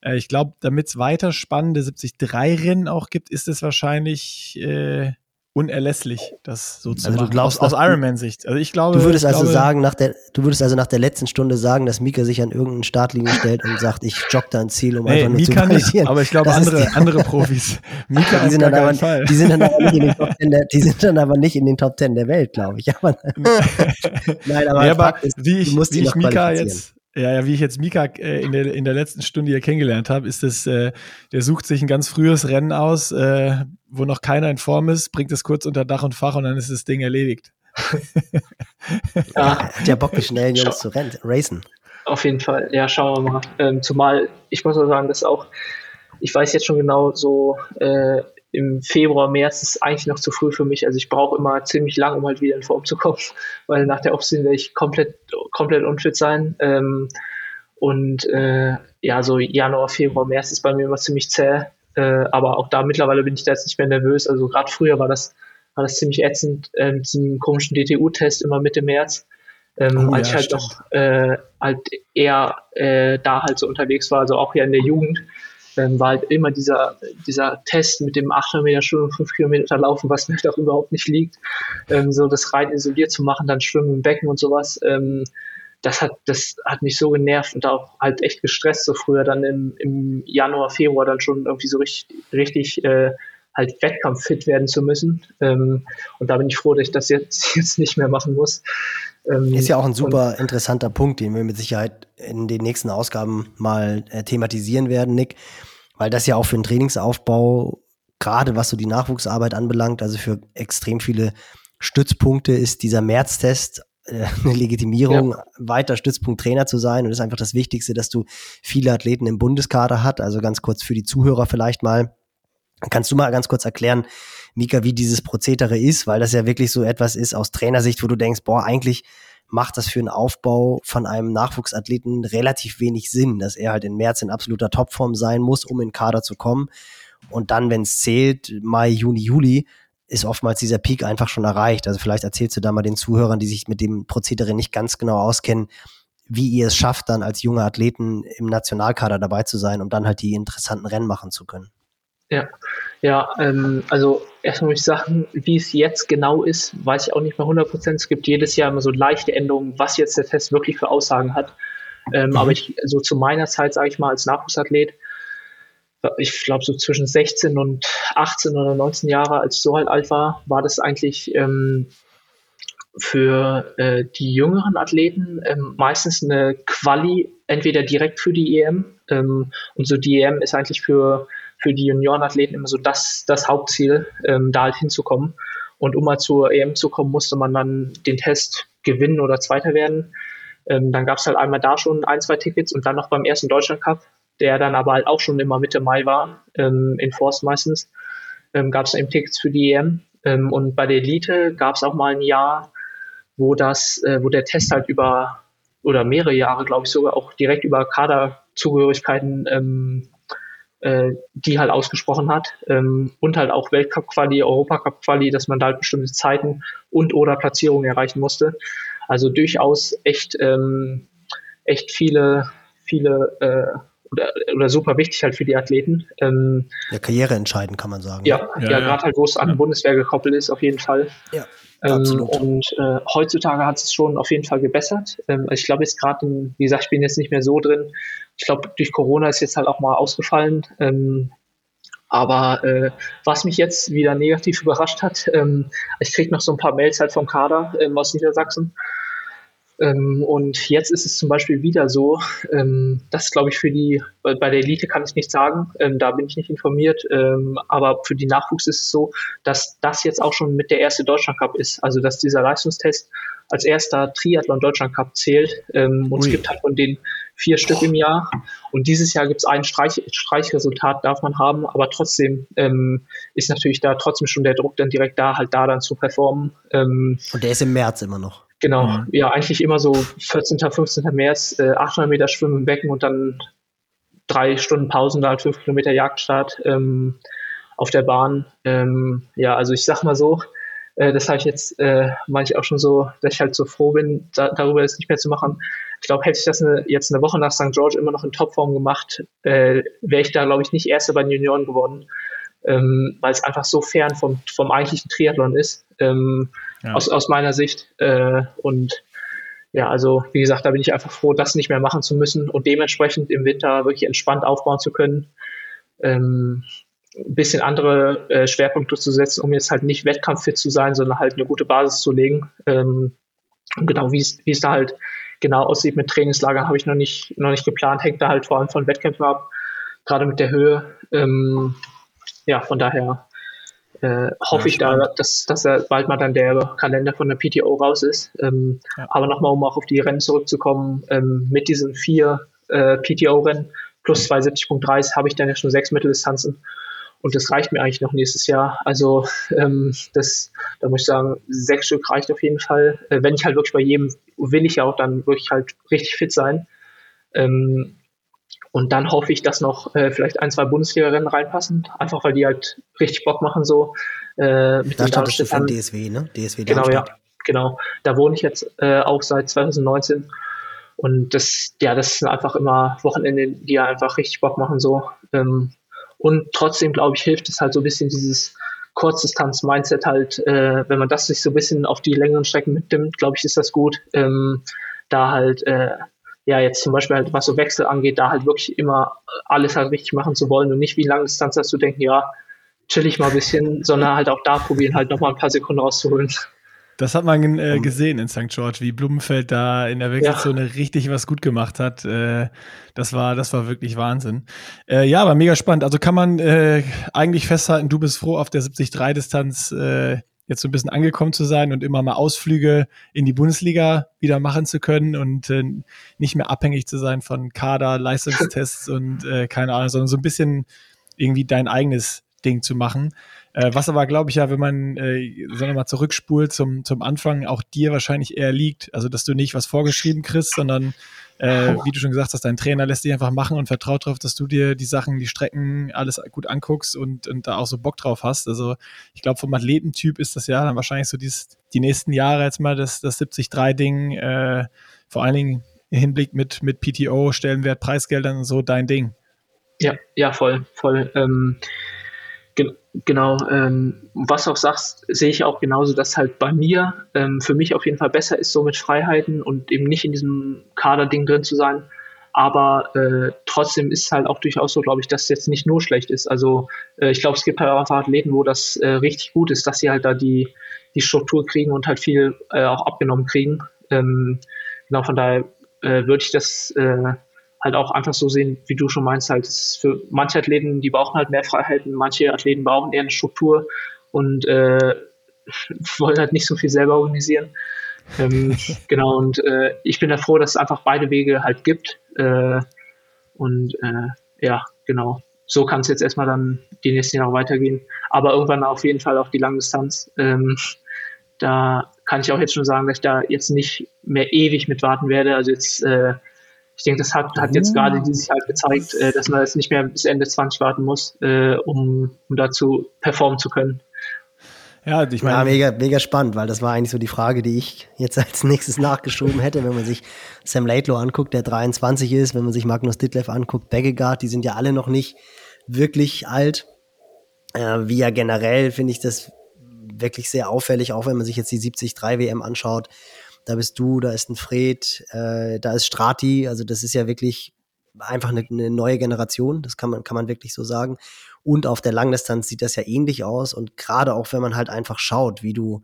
Äh, ich glaube, damit es weiter spannende 73-Rennen auch gibt, ist es wahrscheinlich äh, unerlässlich, das so zu also machen. Du glaubst, aus, aus Ironman-Sicht. Also ich glaube. Du würdest also glaube, sagen, nach der, du würdest also nach der letzten Stunde sagen, dass Mika sich an irgendeinen Startlinie stellt und sagt, ich jogge da ein Ziel, um nee, einfach nur Mika zu nicht, aber ich glaube andere, andere Profis. <laughs> Mika die sind, dann aber, Fall. die sind dann aber nicht in den Top Ten der, die sind dann aber nicht in den Top Ten der Welt, glaube ich. <laughs> Aber, nein, aber, nee, aber ist, wie ich, wie ich Mika jetzt ja, ja, wie ich jetzt Mika äh, in, der, in der letzten Stunde hier kennengelernt habe, ist es, äh, der sucht sich ein ganz frühes Rennen aus, äh, wo noch keiner in Form ist, bringt es kurz unter Dach und Fach und dann ist das Ding erledigt. <laughs> ja, der Bock, die schnellen Jungs zu rennen, racen. Auf jeden Fall, ja, schauen wir mal. Ähm, zumal, ich muss auch sagen, dass auch, ich weiß jetzt schon genau so, äh, im Februar, März ist eigentlich noch zu früh für mich. Also ich brauche immer ziemlich lang, um halt wieder in Form zu kommen, <laughs> weil nach der Offseason werde ich komplett, komplett unfit sein. Ähm, und äh, ja, so Januar, Februar, März ist bei mir immer ziemlich zäh. Äh, aber auch da mittlerweile bin ich da jetzt nicht mehr nervös. Also gerade früher war das, war das ziemlich ätzend, äh, mit diesem komischen DTU-Test immer Mitte März. Ähm, oh, als ja, ich halt stimmt. noch äh, halt eher äh, da halt so unterwegs war, also auch ja in der Jugend ähm, war halt immer dieser, dieser Test mit dem 800 Meter Schwimmen, 5 Kilometer Laufen, was mir auch überhaupt nicht liegt, ähm, so das rein isoliert zu machen, dann Schwimmen im Becken und sowas. Ähm, das hat, das hat mich so genervt und auch halt echt gestresst, so früher dann im, im Januar, Februar dann schon irgendwie so richtig, richtig äh, halt wettkampffit werden zu müssen. Ähm, und da bin ich froh, dass ich das jetzt, <laughs> jetzt nicht mehr machen muss. Ähm, ist ja auch ein super interessanter Punkt, den wir mit Sicherheit in den nächsten Ausgaben mal äh, thematisieren werden, Nick weil das ja auch für den Trainingsaufbau, gerade was so die Nachwuchsarbeit anbelangt, also für extrem viele Stützpunkte ist dieser Märztest äh, <laughs> eine Legitimierung, ja. weiter Stützpunkt Trainer zu sein. Und das ist einfach das Wichtigste, dass du viele Athleten im Bundeskader hat. Also ganz kurz für die Zuhörer vielleicht mal. Kannst du mal ganz kurz erklären, Mika, wie dieses Prozedere ist, weil das ja wirklich so etwas ist aus Trainersicht, wo du denkst, boah, eigentlich macht das für einen Aufbau von einem Nachwuchsathleten relativ wenig Sinn, dass er halt im März in absoluter Topform sein muss, um in den Kader zu kommen. Und dann, wenn es zählt, Mai, Juni, Juli, ist oftmals dieser Peak einfach schon erreicht. Also vielleicht erzählst du da mal den Zuhörern, die sich mit dem Prozedere nicht ganz genau auskennen, wie ihr es schafft, dann als junge Athleten im Nationalkader dabei zu sein, um dann halt die interessanten Rennen machen zu können. Ja, ja, ähm, also erstmal muss ich sagen, wie es jetzt genau ist, weiß ich auch nicht mehr 100% Es gibt jedes Jahr immer so leichte Änderungen, was jetzt der Test wirklich für Aussagen hat. Ähm, mhm. Aber ich, so zu meiner Zeit, sage ich mal, als Nachwuchsathlet, ich glaube so zwischen 16 und 18 oder 19 Jahre, als ich so halt alt war, war das eigentlich ähm, für äh, die jüngeren Athleten ähm, meistens eine Quali, entweder direkt für die EM. Ähm, und so die EM ist eigentlich für, für die Juniorenathleten immer so das, das Hauptziel, ähm, da halt hinzukommen. Und um mal zur EM zu kommen, musste man dann den Test gewinnen oder Zweiter werden. Ähm, dann gab es halt einmal da schon ein, zwei Tickets und dann noch beim ersten Deutschland Cup, der dann aber halt auch schon immer Mitte Mai war, ähm, in Forst meistens, ähm, gab es eben Tickets für die EM. Ähm, und bei der Elite gab es auch mal ein Jahr, wo das, äh, wo der Test halt über oder mehrere Jahre, glaube ich, sogar auch direkt über Kaderzugehörigkeiten ähm, äh, die halt ausgesprochen hat ähm, und halt auch Weltcup-Quali, Europacup-Quali, dass man da halt bestimmte Zeiten und oder Platzierungen erreichen musste. Also durchaus echt, ähm, echt viele, viele äh, oder, oder super wichtig halt für die Athleten. Ähm, ja, Karriere entscheiden, kann man sagen. Ja, ja, ja, ja. gerade halt, wo es an die Bundeswehr gekoppelt ist, auf jeden Fall. Ja. Ähm, und äh, heutzutage hat es schon auf jeden Fall gebessert. Ähm, ich glaube jetzt gerade, wie gesagt, ich bin jetzt nicht mehr so drin. Ich glaube, durch Corona ist jetzt halt auch mal ausgefallen. Ähm, aber äh, was mich jetzt wieder negativ überrascht hat, ähm, ich kriege noch so ein paar Mails halt vom Kader ähm, aus Niedersachsen, ähm, und jetzt ist es zum Beispiel wieder so, ähm, das glaube ich für die, bei der Elite kann ich nicht sagen, ähm, da bin ich nicht informiert, ähm, aber für die Nachwuchs ist es so, dass das jetzt auch schon mit der erste Deutschland Cup ist. Also dass dieser Leistungstest als erster Triathlon Deutschland Cup zählt. Ähm, und Ui. es gibt halt von den vier Stück im Jahr. Und dieses Jahr gibt es ein Streich, Streichresultat, darf man haben, aber trotzdem ähm, ist natürlich da trotzdem schon der Druck dann direkt da, halt da dann zu performen. und der ist im März immer noch. Genau, mhm. ja, eigentlich immer so 14., 15. März, äh, 800 Meter Schwimmen im Becken und dann drei Stunden Pausen, da halt fünf Kilometer Jagdstart ähm, auf der Bahn. Ähm, ja, also ich sag mal so, äh, das habe ich jetzt äh, manchmal auch schon so, dass ich halt so froh bin, da, darüber das nicht mehr zu machen. Ich glaube, hätte ich das eine, jetzt eine Woche nach St. George immer noch in Topform gemacht, äh, wäre ich da, glaube ich, nicht Erster bei den Junioren geworden ähm, weil es einfach so fern vom, vom eigentlichen Triathlon ist, ähm, ja. aus, aus meiner Sicht. Äh, und ja, also wie gesagt, da bin ich einfach froh, das nicht mehr machen zu müssen und dementsprechend im Winter wirklich entspannt aufbauen zu können. Ähm, ein bisschen andere äh, Schwerpunkte zu setzen, um jetzt halt nicht wettkampffit zu sein, sondern halt eine gute Basis zu legen. Ähm, genau, wie es da halt genau aussieht mit Trainingslager, habe ich noch nicht, noch nicht geplant, hängt da halt vor allem von Wettkämpfen ab, gerade mit der Höhe. Ähm, ja, von daher äh, hoffe ja, ich da, dass, dass er bald mal dann der Kalender von der PTO raus ist. Ähm, ja. Aber nochmal, um auch auf die Rennen zurückzukommen, ähm, mit diesen vier äh, PTO-Rennen plus 270.3 habe ich dann ja schon sechs Mitteldistanzen. Und das reicht mir eigentlich noch nächstes Jahr. Also ähm, das, da muss ich sagen, sechs Stück reicht auf jeden Fall. Äh, wenn ich halt wirklich bei jedem will ich ja auch dann wirklich halt richtig fit sein. Ähm, und dann hoffe ich, dass noch äh, vielleicht ein, zwei Bundesliga-Rennen reinpassen, einfach weil die halt richtig Bock machen so. Äh, mit da startest du für DSW, ne? DSW genau, ja. Genau. Da wohne ich jetzt äh, auch seit 2019. Und das, ja, das sind einfach immer Wochenende, die ja einfach richtig Bock machen so. Ähm, und trotzdem, glaube ich, hilft es halt so ein bisschen dieses Kurzdistanz-Mindset halt, äh, wenn man das sich so ein bisschen auf die längeren Strecken mitnimmt, glaube ich, ist das gut. Ähm, da halt äh, ja, jetzt zum Beispiel halt, was so Wechsel angeht, da halt wirklich immer alles halt richtig machen zu wollen und nicht wie lange Distanz dass du denken, ja, chill ich mal ein bisschen, sondern halt auch da probieren, halt nochmal ein paar Sekunden rauszuholen. Das hat man äh, gesehen in St. George, wie Blumenfeld da in der Wechselzone ja. richtig was gut gemacht hat. Äh, das war, das war wirklich Wahnsinn. Äh, ja, aber mega spannend. Also kann man äh, eigentlich festhalten, du bist froh auf der 73-Distanz äh, jetzt so ein bisschen angekommen zu sein und immer mal Ausflüge in die Bundesliga wieder machen zu können und äh, nicht mehr abhängig zu sein von Kader, Leistungstests und keine Ahnung, sondern so ein bisschen irgendwie dein eigenes Ding zu machen. Äh, was aber, glaube ich, ja, wenn man, äh, sagen wir mal, zurückspult zum, zum Anfang, auch dir wahrscheinlich eher liegt. Also, dass du nicht was vorgeschrieben kriegst, sondern äh, wie du schon gesagt hast, dein Trainer lässt dich einfach machen und vertraut darauf, dass du dir die Sachen, die Strecken, alles gut anguckst und, und da auch so Bock drauf hast. Also ich glaube, vom Athletentyp ist das ja dann wahrscheinlich so dies, die nächsten Jahre jetzt mal das, das 70-3-Ding, äh, vor allen Dingen im Hinblick mit, mit PTO, Stellenwert, Preisgeldern und so dein Ding. Ja, ja, voll, voll. Ähm, genau, ähm, was du auch sagst, sehe ich auch genauso, dass halt bei mir ähm, für mich auf jeden Fall besser ist, so mit Freiheiten und eben nicht in diesem Kaderding drin zu sein. Aber äh, trotzdem ist es halt auch durchaus so, glaube ich, dass es jetzt nicht nur schlecht ist. Also äh, ich glaube, es gibt halt auch Athleten, wo das äh, richtig gut ist, dass sie halt da die, die Struktur kriegen und halt viel äh, auch abgenommen kriegen. Ähm, genau, von daher äh, würde ich das äh, halt auch einfach so sehen, wie du schon meinst, halt, für manche Athleten, die brauchen halt mehr Freiheiten, manche Athleten brauchen eher eine Struktur und äh, <laughs> wollen halt nicht so viel selber organisieren. Ähm, <laughs> genau, und äh, ich bin da froh, dass es einfach beide Wege halt gibt. Äh, und äh, ja, genau. So kann es jetzt erstmal dann die nächsten Jahre weitergehen. Aber irgendwann auf jeden Fall auch die Langdistanz. Ähm, da kann ich auch jetzt schon sagen, dass ich da jetzt nicht mehr ewig mit warten werde. Also jetzt äh, ich denke, das hat, hat jetzt gerade dieses Jahr gezeigt, äh, dass man jetzt nicht mehr bis Ende 20 warten muss, äh, um, um dazu performen zu können. Ja, ich meine. Ja, mega, mega spannend, weil das war eigentlich so die Frage, die ich jetzt als <laughs> nächstes nachgeschoben hätte, wenn man sich Sam Laidlow anguckt, der 23 ist, wenn man sich Magnus Ditlev anguckt, Beggegaard, die sind ja alle noch nicht wirklich alt. Äh, wie ja generell finde ich das wirklich sehr auffällig, auch wenn man sich jetzt die 73 WM anschaut da bist du, da ist ein Fred, äh, da ist Strati, also das ist ja wirklich einfach eine, eine, neue Generation, das kann man, kann man wirklich so sagen. Und auf der Langdistanz sieht das ja ähnlich aus und gerade auch wenn man halt einfach schaut, wie du,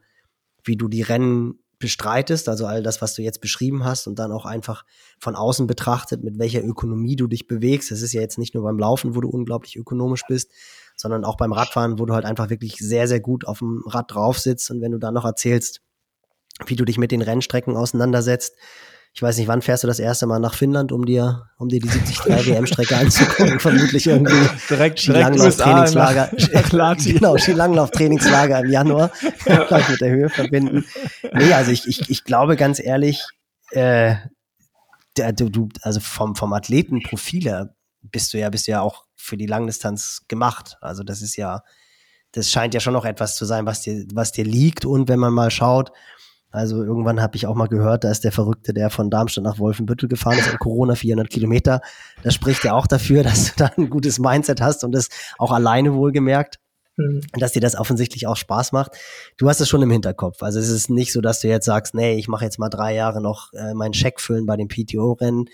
wie du die Rennen bestreitest, also all das, was du jetzt beschrieben hast und dann auch einfach von außen betrachtet, mit welcher Ökonomie du dich bewegst. Das ist ja jetzt nicht nur beim Laufen, wo du unglaublich ökonomisch bist, sondern auch beim Radfahren, wo du halt einfach wirklich sehr, sehr gut auf dem Rad drauf sitzt und wenn du dann noch erzählst, wie du dich mit den Rennstrecken auseinandersetzt. Ich weiß nicht, wann fährst du das erste Mal nach Finnland, um dir, um dir die 73 <laughs> WM-Strecke anzugucken? Vermutlich irgendwie direkt, Skilanglauf-Trainingslager. <laughs> genau, Skilanglauf-Trainingslager im Januar. Ja. <laughs> mit der Höhe verbinden. Nee, also ich, ich, ich glaube ganz ehrlich, äh, der, du, du, also vom, vom Athletenprofil her bist du ja, bist du ja auch für die Langdistanz gemacht. Also das ist ja, das scheint ja schon noch etwas zu sein, was dir, was dir liegt. Und wenn man mal schaut, also irgendwann habe ich auch mal gehört, da ist der Verrückte, der von Darmstadt nach Wolfenbüttel gefahren ist, an Corona 400 Kilometer. Das spricht ja auch dafür, <laughs> dass du da ein gutes Mindset hast und das auch alleine wohlgemerkt, mhm. dass dir das offensichtlich auch Spaß macht. Du hast es schon im Hinterkopf. Also es ist nicht so, dass du jetzt sagst, nee, ich mache jetzt mal drei Jahre noch äh, meinen Scheck füllen bei dem PTO-Rennen,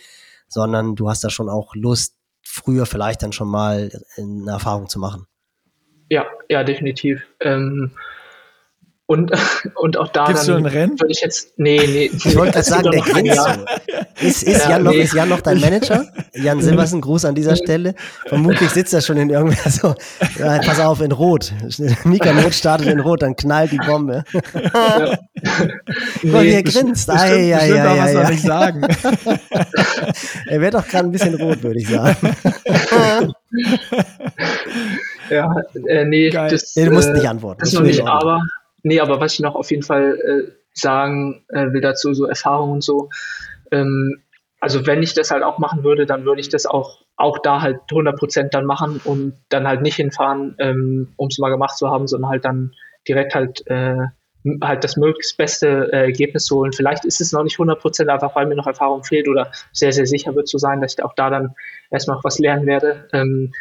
sondern du hast da schon auch Lust, früher vielleicht dann schon mal eine Erfahrung zu machen. Ja, ja, definitiv. Ähm, und, <laughs> und auch da Gibst dann würde ich jetzt, nee, nee. Ich wollte gerade sagen, <laughs> der grinst Ist, ist, ja, Jan noch, nee. ist Jan noch dein Manager? Jan <laughs> Silbersen, Gruß an dieser Stelle. Vermutlich sitzt er schon in irgendwer so, ja, pass auf, in Rot. Mika Not startet in Rot, dann knallt die Bombe. Ja. nee, Weil er grinst. Ai, ai, ai, ai, was nicht sagen. er wird doch gerade ein bisschen rot, würde ich sagen. ja, äh, nee, das, nee, du musst äh, nicht antworten. Das, das noch nicht, aber Nee, aber was ich noch auf jeden Fall äh, sagen äh, will dazu, so Erfahrungen und so, ähm, also wenn ich das halt auch machen würde, dann würde ich das auch, auch da halt 100% dann machen und dann halt nicht hinfahren, ähm, um es mal gemacht zu haben, sondern halt dann direkt halt, äh, halt das möglichst beste äh, Ergebnis zu holen. Vielleicht ist es noch nicht 100%, einfach weil mir noch Erfahrung fehlt oder sehr, sehr sicher wird zu sein, dass ich auch da dann erstmal was lernen werde. Ähm,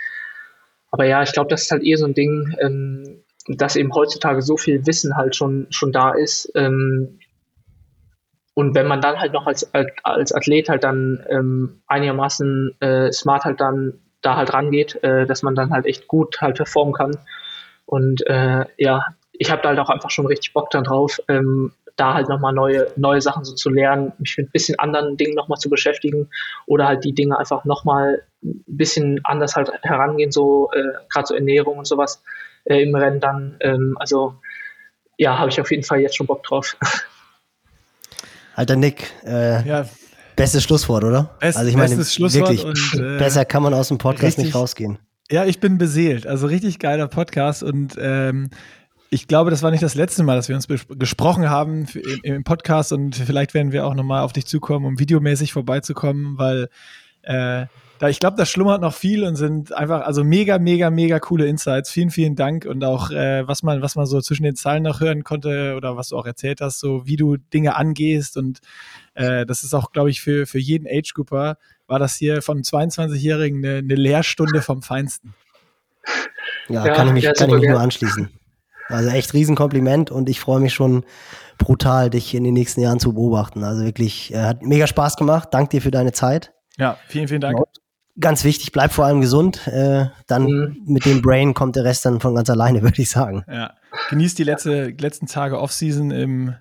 aber ja, ich glaube, das ist halt eher so ein Ding, ähm, dass eben heutzutage so viel Wissen halt schon, schon da ist. Ähm, und wenn man dann halt noch als, als Athlet halt dann ähm, einigermaßen äh, smart halt dann da halt rangeht, äh, dass man dann halt echt gut halt performen kann. Und äh, ja, ich habe da halt auch einfach schon richtig Bock dann drauf, ähm, da halt nochmal neue, neue Sachen so zu lernen, mich mit ein bisschen anderen Dingen nochmal zu beschäftigen oder halt die Dinge einfach nochmal ein bisschen anders halt herangehen, so äh, gerade so Ernährung und sowas äh, im Rennen dann. Ähm, also ja, habe ich auf jeden Fall jetzt schon Bock drauf. <laughs> Alter Nick, äh, ja. bestes Schlusswort, oder? Best, also ich meine, wirklich, und, <laughs> äh, besser kann man aus dem Podcast richtig, nicht rausgehen. Ja, ich bin beseelt. Also richtig geiler Podcast und ähm, ich glaube, das war nicht das letzte Mal, dass wir uns gesprochen haben im, im, Podcast und vielleicht werden wir auch nochmal auf dich zukommen, um videomäßig vorbeizukommen, weil äh, da, ich glaube, da schlummert noch viel und sind einfach, also mega, mega, mega coole Insights. Vielen, vielen Dank und auch, äh, was man, was man so zwischen den Zeilen noch hören konnte oder was du auch erzählt hast, so wie du Dinge angehst und äh, das ist auch, glaube ich, für, für jeden Age-Grouper war das hier von 22-Jährigen eine, eine Lehrstunde vom Feinsten. Ja, ja kann ich mich, ja, kann ich mich nur anschließen. Also echt Riesenkompliment und ich freue mich schon brutal, dich in den nächsten Jahren zu beobachten. Also wirklich, äh, hat mega Spaß gemacht. Dank dir für deine Zeit. Ja, vielen, vielen Dank. Ganz wichtig, bleib vor allem gesund. Äh, dann mhm. mit dem Brain kommt der Rest dann von ganz alleine, <laughs> würde ich sagen. Ja. Genießt die letzte, letzten Tage Offseason im,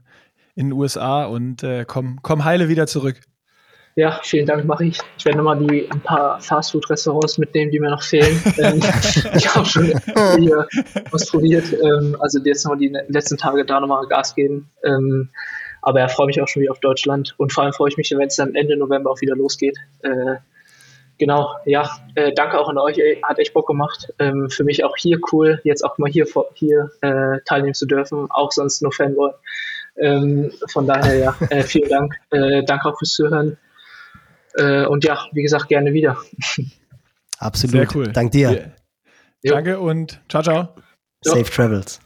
in den USA und äh, komm, komm heile wieder zurück. Ja, vielen Dank, mache ich. Ich werde nochmal die ein paar Fastfood-Restaurants mitnehmen, die mir noch fehlen. <laughs> ähm, ich habe schon hier was probiert. Ähm, also jetzt nochmal die letzten Tage da nochmal Gas geben. Ähm, aber ja, freue mich auch schon wieder auf Deutschland. Und vor allem freue ich mich, wenn es dann Ende November auch wieder losgeht. Äh, genau, ja, äh, danke auch an euch. Hat echt Bock gemacht. Für mich auch hier cool, jetzt auch mal hier, hier äh, teilnehmen zu dürfen. Auch sonst nur Fanboy. Von daher, ja, vielen Dank. Danke auch fürs Zuhören. Äh, und ja, wie gesagt, gerne wieder. Absolut. Sehr cool. Dank dir. Ja. Danke und ciao, ciao. Safe Travels.